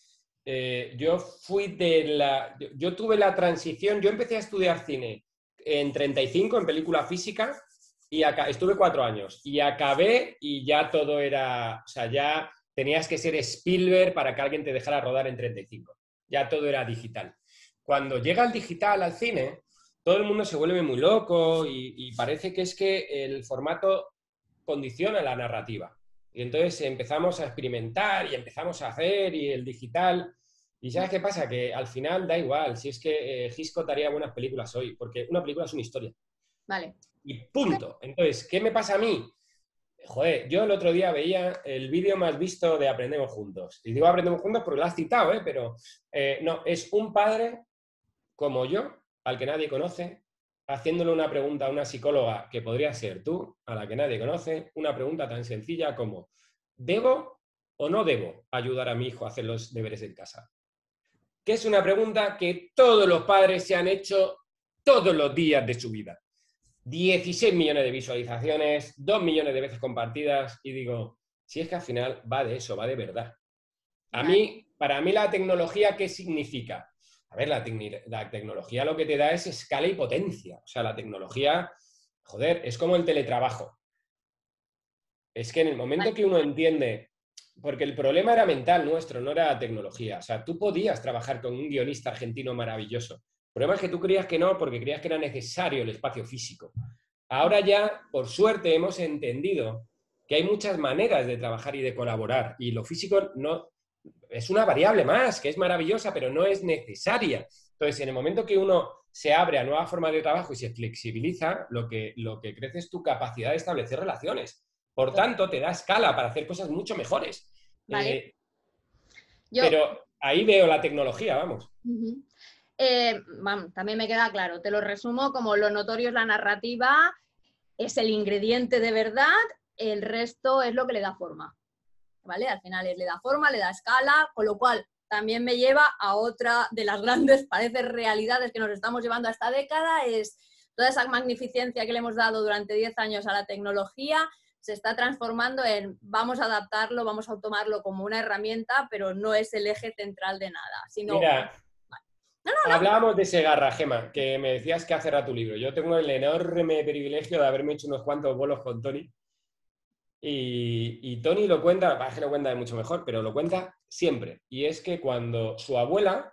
eh, yo fui de la. Yo tuve la transición. Yo empecé a estudiar cine en 35 en película física y acá, estuve cuatro años y acabé y ya todo era. O sea, ya tenías que ser Spielberg para que alguien te dejara rodar en 35. Ya todo era digital. Cuando llega el digital al cine, todo el mundo se vuelve muy loco y, parece que es que el formato condiciona la narrativa. Y entonces empezamos a experimentar y empezamos a hacer y el digital. ¿Y sabes qué pasa? Que al final da igual, si es que eh, Hitchcock haría buenas películas hoy, porque una película es una historia. Vale. Y punto. Entonces, ¿qué me pasa a mí? Joder, yo el otro día veía el vídeo más visto de Aprendemos Juntos. Y digo Aprendemos Juntos porque lo has citado, ¿eh? pero eh, no, es un padre como yo, al que nadie conoce, haciéndole una pregunta a una psicóloga que podría ser tú, a la que nadie conoce, una pregunta tan sencilla como, ¿debo o no debo ayudar a mi hijo a hacer los deberes en casa? Que es una pregunta que todos los padres se han hecho todos los días de su vida. 16 millones de visualizaciones, 2 millones de veces compartidas y digo, si es que al final va de eso, va de verdad. A mí, para mí la tecnología, ¿qué significa? A ver, la, tecnología lo que te da es escala y potencia. O sea, la tecnología, joder, es como el teletrabajo. Es que en el momento que uno entiende, porque el problema era mental nuestro, no era tecnología. O sea, tú podías trabajar con un guionista argentino maravilloso. El problema es que tú creías que no porque creías que era necesario el espacio físico. Ahora ya, por suerte, hemos entendido que hay muchas maneras de trabajar y de colaborar y lo físico no, es una variable más, que es maravillosa, pero no es necesaria. Entonces, en el momento que uno se abre a nuevas formas de trabajo y se flexibiliza, lo que, lo que crece es tu capacidad de establecer relaciones. Por tanto, te da escala para hacer cosas mucho mejores. Eh, pero ahí veo la tecnología, vamos. Eh, también me queda claro, te lo resumo como lo notorio es la narrativa es el ingrediente de verdad, el resto es lo que le da forma. ¿Vale? Al final le da forma, le da escala, con lo cual también me lleva a otra de las <laughs> grandes, parece, realidades que nos estamos llevando a esta década, es toda esa magnificencia que le hemos dado durante 10 años a la tecnología, se está transformando en vamos a adaptarlo, vamos a tomarlo como una herramienta, pero no es el eje central de nada. Sino... Mira, hablábamos de ese garra, Gema, que me decías que hace tu libro. Yo tengo el enorme privilegio de haberme hecho unos cuantos bolos con Tony. Y, Tony lo cuenta, para que lo cuenta de mucho mejor, pero lo cuenta siempre. Y es que cuando su abuela,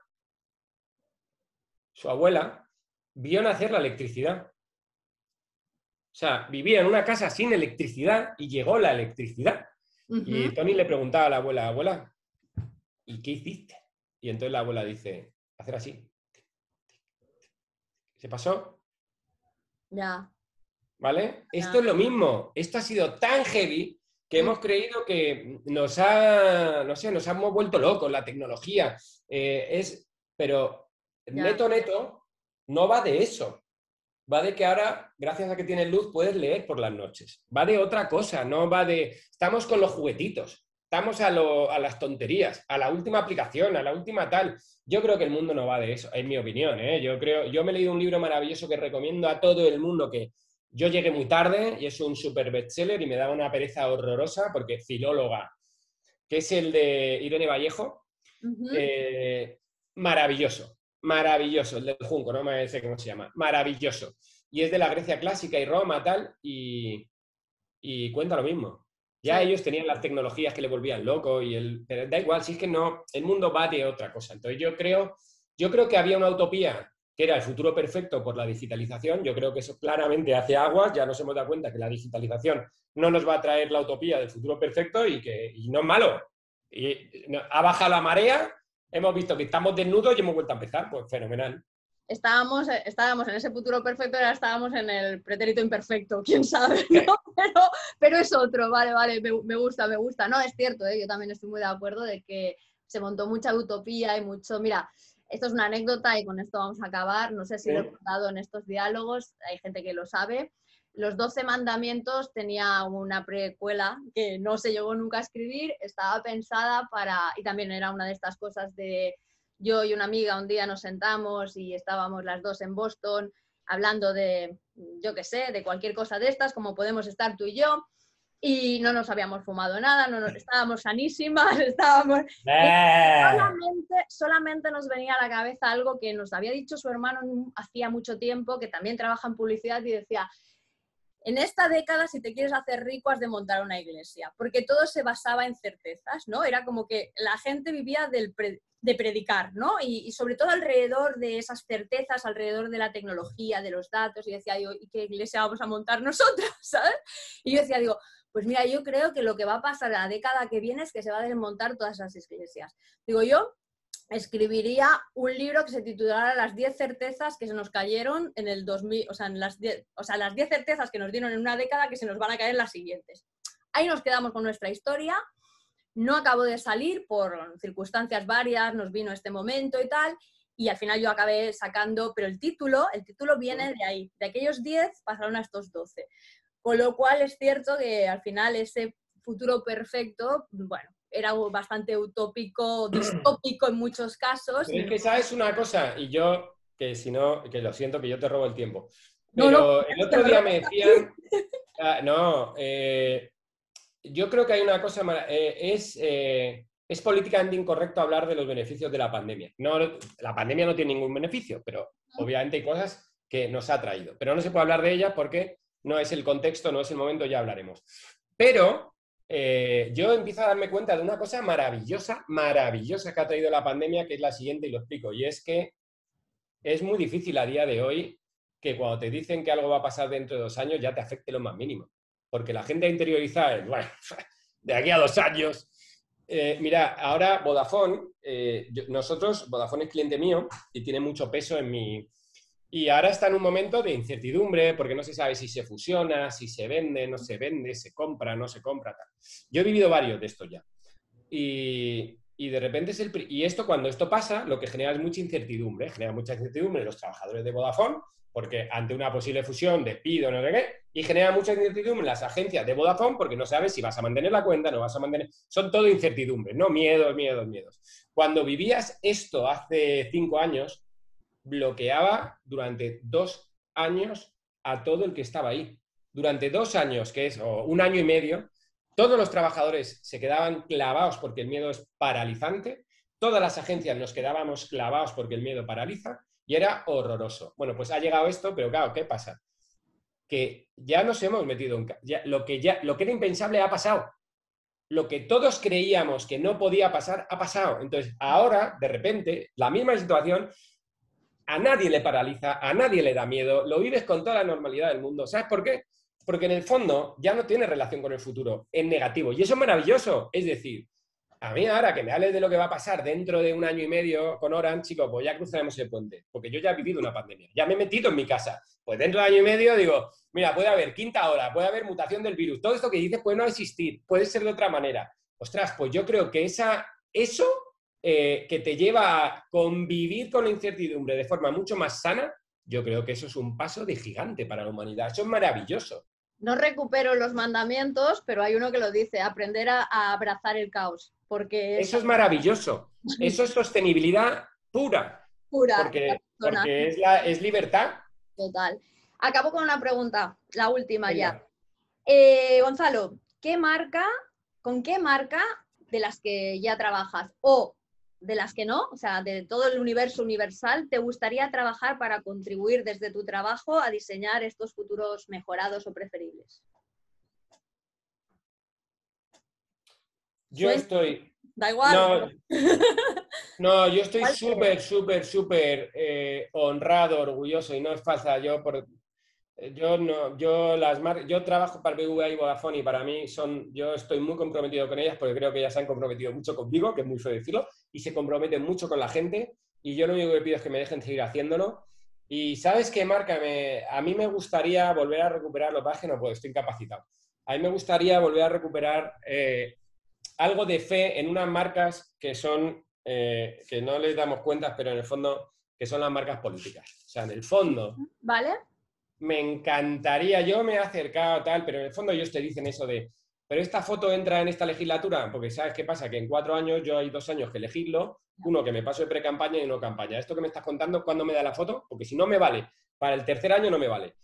su abuela, vio nacer la electricidad. O sea, vivía en una casa sin electricidad y llegó la electricidad. Y Tony le preguntaba a la abuela, abuela, ¿y qué hiciste? Y entonces la abuela dice, hacer así. ¿Se pasó? Ya. ¿Vale? Esto es lo mismo. Esto ha sido tan heavy que mm. hemos creído que nos ha, no sé, nos hemos vuelto locos la tecnología. Eh, es, pero neto, neto, no va de eso va de que ahora, gracias a que tienes luz, puedes leer por las noches. Va de otra cosa, no va de... Estamos con los juguetitos, estamos a, las tonterías, a la última aplicación, a la última tal. Yo creo que el mundo no va de eso, en mi opinión. ¿eh? Yo, creo, yo me he leído un libro maravilloso que recomiendo a todo el mundo que yo llegué muy tarde y es un super bestseller y me da una pereza horrorosa porque filóloga, que es el de Irene Vallejo. Eh, maravilloso maravilloso, el del Junco, no me sé cómo se llama, maravilloso. Y es de la Grecia clásica y Roma, tal, y, cuenta lo mismo. Ya ellos tenían las tecnologías que le volvían loco y el, pero da igual, si es que no, el mundo va de otra cosa. Entonces yo creo, yo creo que había una utopía que era el futuro perfecto por la digitalización. Yo creo que eso claramente hace aguas, ya nos hemos dado cuenta que la digitalización no nos va a traer la utopía del futuro perfecto y que y no es malo. Y ha bajado la marea hemos visto que estamos desnudos y hemos vuelto a empezar, pues fenomenal. Estábamos, eh, estábamos en ese futuro perfecto, ahora estábamos en el pretérito imperfecto, <laughs> quién sabe, ¿no? pero, pero, es otro, vale, vale, me, gusta, me gusta. No, es cierto, ¿eh? yo también estoy muy de acuerdo de que se montó mucha utopía y mucho, mira, esto es una anécdota y con esto vamos a acabar, no sé si lo he contado en estos diálogos, hay gente que lo sabe, los Doce Mandamientos tenía una precuela que no se llegó nunca a escribir, estaba pensada para, y también era una de estas cosas de yo y una amiga un día nos sentamos y estábamos las dos en Boston hablando de, yo qué sé, de cualquier cosa de estas, como podemos estar tú y yo, y no nos habíamos fumado nada, no nos, <laughs> estábamos sanísimas, <laughs> estábamos... ¡Eh! Solamente, solamente nos venía a la cabeza algo que nos había dicho su hermano hacía mucho tiempo, que también trabaja en publicidad y decía, en esta década, si te quieres hacer rico, has de montar una iglesia, porque todo se basaba en certezas, ¿no? Era como que la gente vivía del de predicar, ¿no? Y, sobre todo alrededor de esas certezas, alrededor de la tecnología, de los datos, y decía, digo, ¿y qué iglesia vamos a montar nosotros? <laughs> ¿sabes? Y yo decía, digo, pues mira, yo creo que lo que va a pasar la década que viene es que se va a desmontar todas esas iglesias. Digo, yo escribiría un libro que se titulara Las 10 certezas que se nos cayeron en el 2000, o sea, en las 10, o sea, las 10 certezas que nos dieron en una década que se nos van a caer en las siguientes. Ahí nos quedamos con nuestra historia. No acabó de salir por circunstancias varias, nos vino este momento y tal, y al final yo acabé sacando, pero el título, el título viene de ahí, de aquellos 10 pasaron a estos 12. Con lo cual es cierto que al final ese futuro perfecto, bueno, era bastante utópico, <clears throat> distópico en muchos casos. es que sabes una cosa, y yo, que si no, que lo siento, que yo te robo el tiempo. Pero el otro día me decían, ah, no, eh, yo creo que hay una cosa, eh, es, eh, es políticamente incorrecto hablar de los beneficios de la pandemia. No, la pandemia no tiene ningún beneficio, pero obviamente hay cosas que nos ha traído. Pero no se puede hablar de ella porque no es el contexto, no es el momento, ya hablaremos. Pero eh, yo empiezo a darme cuenta de una cosa maravillosa, maravillosa que ha traído la pandemia, que es la siguiente y lo explico. Y es que es muy difícil a día de hoy que cuando te dicen que algo va a pasar dentro de dos años ya te afecte lo más mínimo. Porque la gente interioriza el, bueno, <laughs> de aquí a dos años. Eh, mira, ahora Vodafone, eh, nosotros, Vodafone es cliente mío y tiene mucho peso en mi, y ahora está en un momento de incertidumbre porque no se sabe si se fusiona, si se vende, no se vende, se compra, no se compra. Tal. Yo he vivido varios de estos ya. Y, y de repente. Y esto, cuando esto pasa, lo que genera es mucha incertidumbre. Genera mucha incertidumbre en los trabajadores de Vodafone, porque ante una posible fusión despido, no sé qué, y genera mucha incertidumbre en las agencias de Vodafone, porque no sabes si vas a mantener la cuenta, no vas a mantener... Son todo incertidumbres, ¿no? Miedos, miedos, miedos. Cuando vivías esto hace cinco años, bloqueaba durante dos años a todo el que estaba ahí. Durante dos años, que es o un año y medio, todos los trabajadores se quedaban clavados porque el miedo es paralizante, todas las agencias nos quedábamos clavados porque el miedo paraliza y era horroroso. Bueno, pues ha llegado esto, pero claro, ¿qué pasa? Que ya nos hemos metido en... lo, que ya, lo que era impensable ha pasado. Lo que todos creíamos que no podía pasar, ha pasado. Entonces, ahora, de repente, la misma situación, a nadie le paraliza, a nadie le da miedo, lo vives con toda la normalidad del mundo. ¿Sabes por qué? porque en el fondo ya no tiene relación con el futuro, es negativo. Y eso es maravilloso. Es decir, a mí ahora que me hables de lo que va a pasar dentro de un año y medio con Orange, chicos, pues ya cruzaremos el puente, porque yo ya he vivido una pandemia, ya me he metido en mi casa. Pues dentro de año y medio digo, mira, puede haber quinta hora, puede haber mutación del virus, todo esto que dices puede no existir, puede ser de otra manera. Ostras, pues yo creo que esa, eso eh, que te lleva a convivir con la incertidumbre de forma mucho más sana, yo creo que eso es un paso de gigante para la humanidad. Eso es maravilloso no recupero los mandamientos, pero hay uno que lo dice, aprender a, abrazar el caos. Porque Eso es maravilloso. <laughs> Eso es sostenibilidad pura. Pura. Porque, es, la, es, libertad. Total. Acabo con una pregunta, la última ya. Eh, Gonzalo, ¿qué marca, con qué marca de las que ya trabajas o de las que no, o sea, de todo el universo universal, ¿te gustaría trabajar para contribuir desde tu trabajo a diseñar estos futuros mejorados o preferibles? Yo estoy... Da igual. No, <laughs> yo estoy súper, súper, súper eh, honrado, orgulloso y no es falsa. Yo por, yo no, yo las yo trabajo para BVA y Vodafone y para mí son, yo estoy muy comprometido con ellas porque creo que ellas se han comprometido mucho conmigo, que es muy feo decirlo, y se comprometen mucho con la gente y yo lo único que pido es que me dejen seguir haciéndolo. Y sabes qué, Marca, a mí me gustaría volver a recuperar, lo que no puedo, estoy incapacitado. A mí me gustaría volver a recuperar eh, algo de fe en unas marcas que son, eh, que no les damos cuenta, pero en el fondo, que son las marcas políticas. O sea, en el fondo. ¿Vale? Me encantaría, yo me he acercado tal, pero en el fondo ellos te dicen eso de, pero esta foto entra en esta legislatura, porque ¿sabes qué pasa? Que en cuatro años yo hay dos años que elegirlo, uno que me paso de pre-campaña y no campaña. Esto que me estás contando, ¿cuándo me da la foto? Porque si no me vale, para el tercer año no me vale.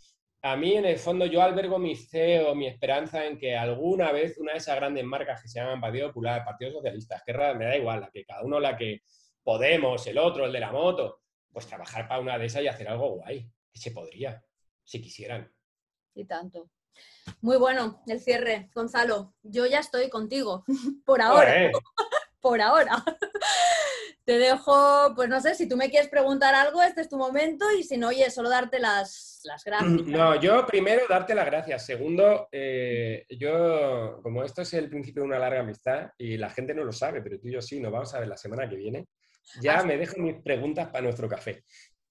A mí, en el fondo, yo albergo mi CEO, mi esperanza en que alguna vez una de esas grandes marcas que se llaman Partido Popular, Partido Socialista, que me da igual, la que cada uno, la que Podemos, el otro, el de la moto, pues trabajar para una de esas y hacer algo guay, que se podría si quisieran. Y tanto. Muy bueno el cierre, Gonzalo. Yo ya estoy contigo, <laughs> por ahora. <laughs> por ahora. <laughs> Te dejo, pues no sé, si tú me quieres preguntar algo, este es tu momento y si no, oye, solo darte las, las <clears throat> gracias. No, yo primero darte las gracias. Segundo, eh, yo, como esto es el principio de una larga amistad y la gente no lo sabe, pero tú y yo sí, nos vamos a ver la semana que viene, ya me dejo mis preguntas para nuestro café.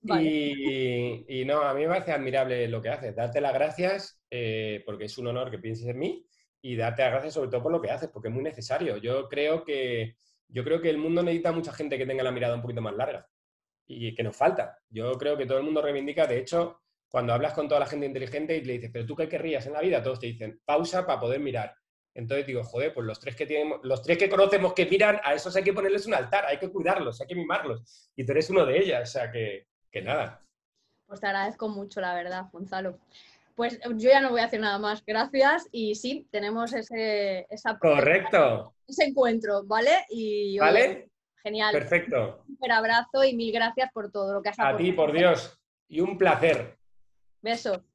Y, no, a mí me parece admirable lo que haces. Darte las gracias eh, porque es un honor que pienses en mí y darte las gracias sobre todo por lo que haces, porque es muy necesario. Yo creo que, yo creo que el mundo necesita mucha gente que tenga la mirada un poquito más larga y que nos falta. Yo creo que todo el mundo reivindica, de hecho, cuando hablas con toda la gente inteligente y le dices, pero tú qué querrías en la vida, todos te dicen, pausa para poder mirar. Entonces digo, joder, pues los tres que tenemos, los tres que conocemos que miran, a esos hay que ponerles un altar, hay que cuidarlos, hay que mimarlos. Y tú eres uno de ellas, o sea que, que nada. Pues te agradezco mucho, la verdad, Gonzalo. Pues yo ya no voy a hacer nada más. Gracias. Y sí, tenemos ese, esa, Correcto. ese encuentro, ¿vale? Y, ¿Vale? genial. Perfecto. Un super abrazo y mil gracias por todo lo que has A ti, por Dios. Y un placer. Beso. Chao.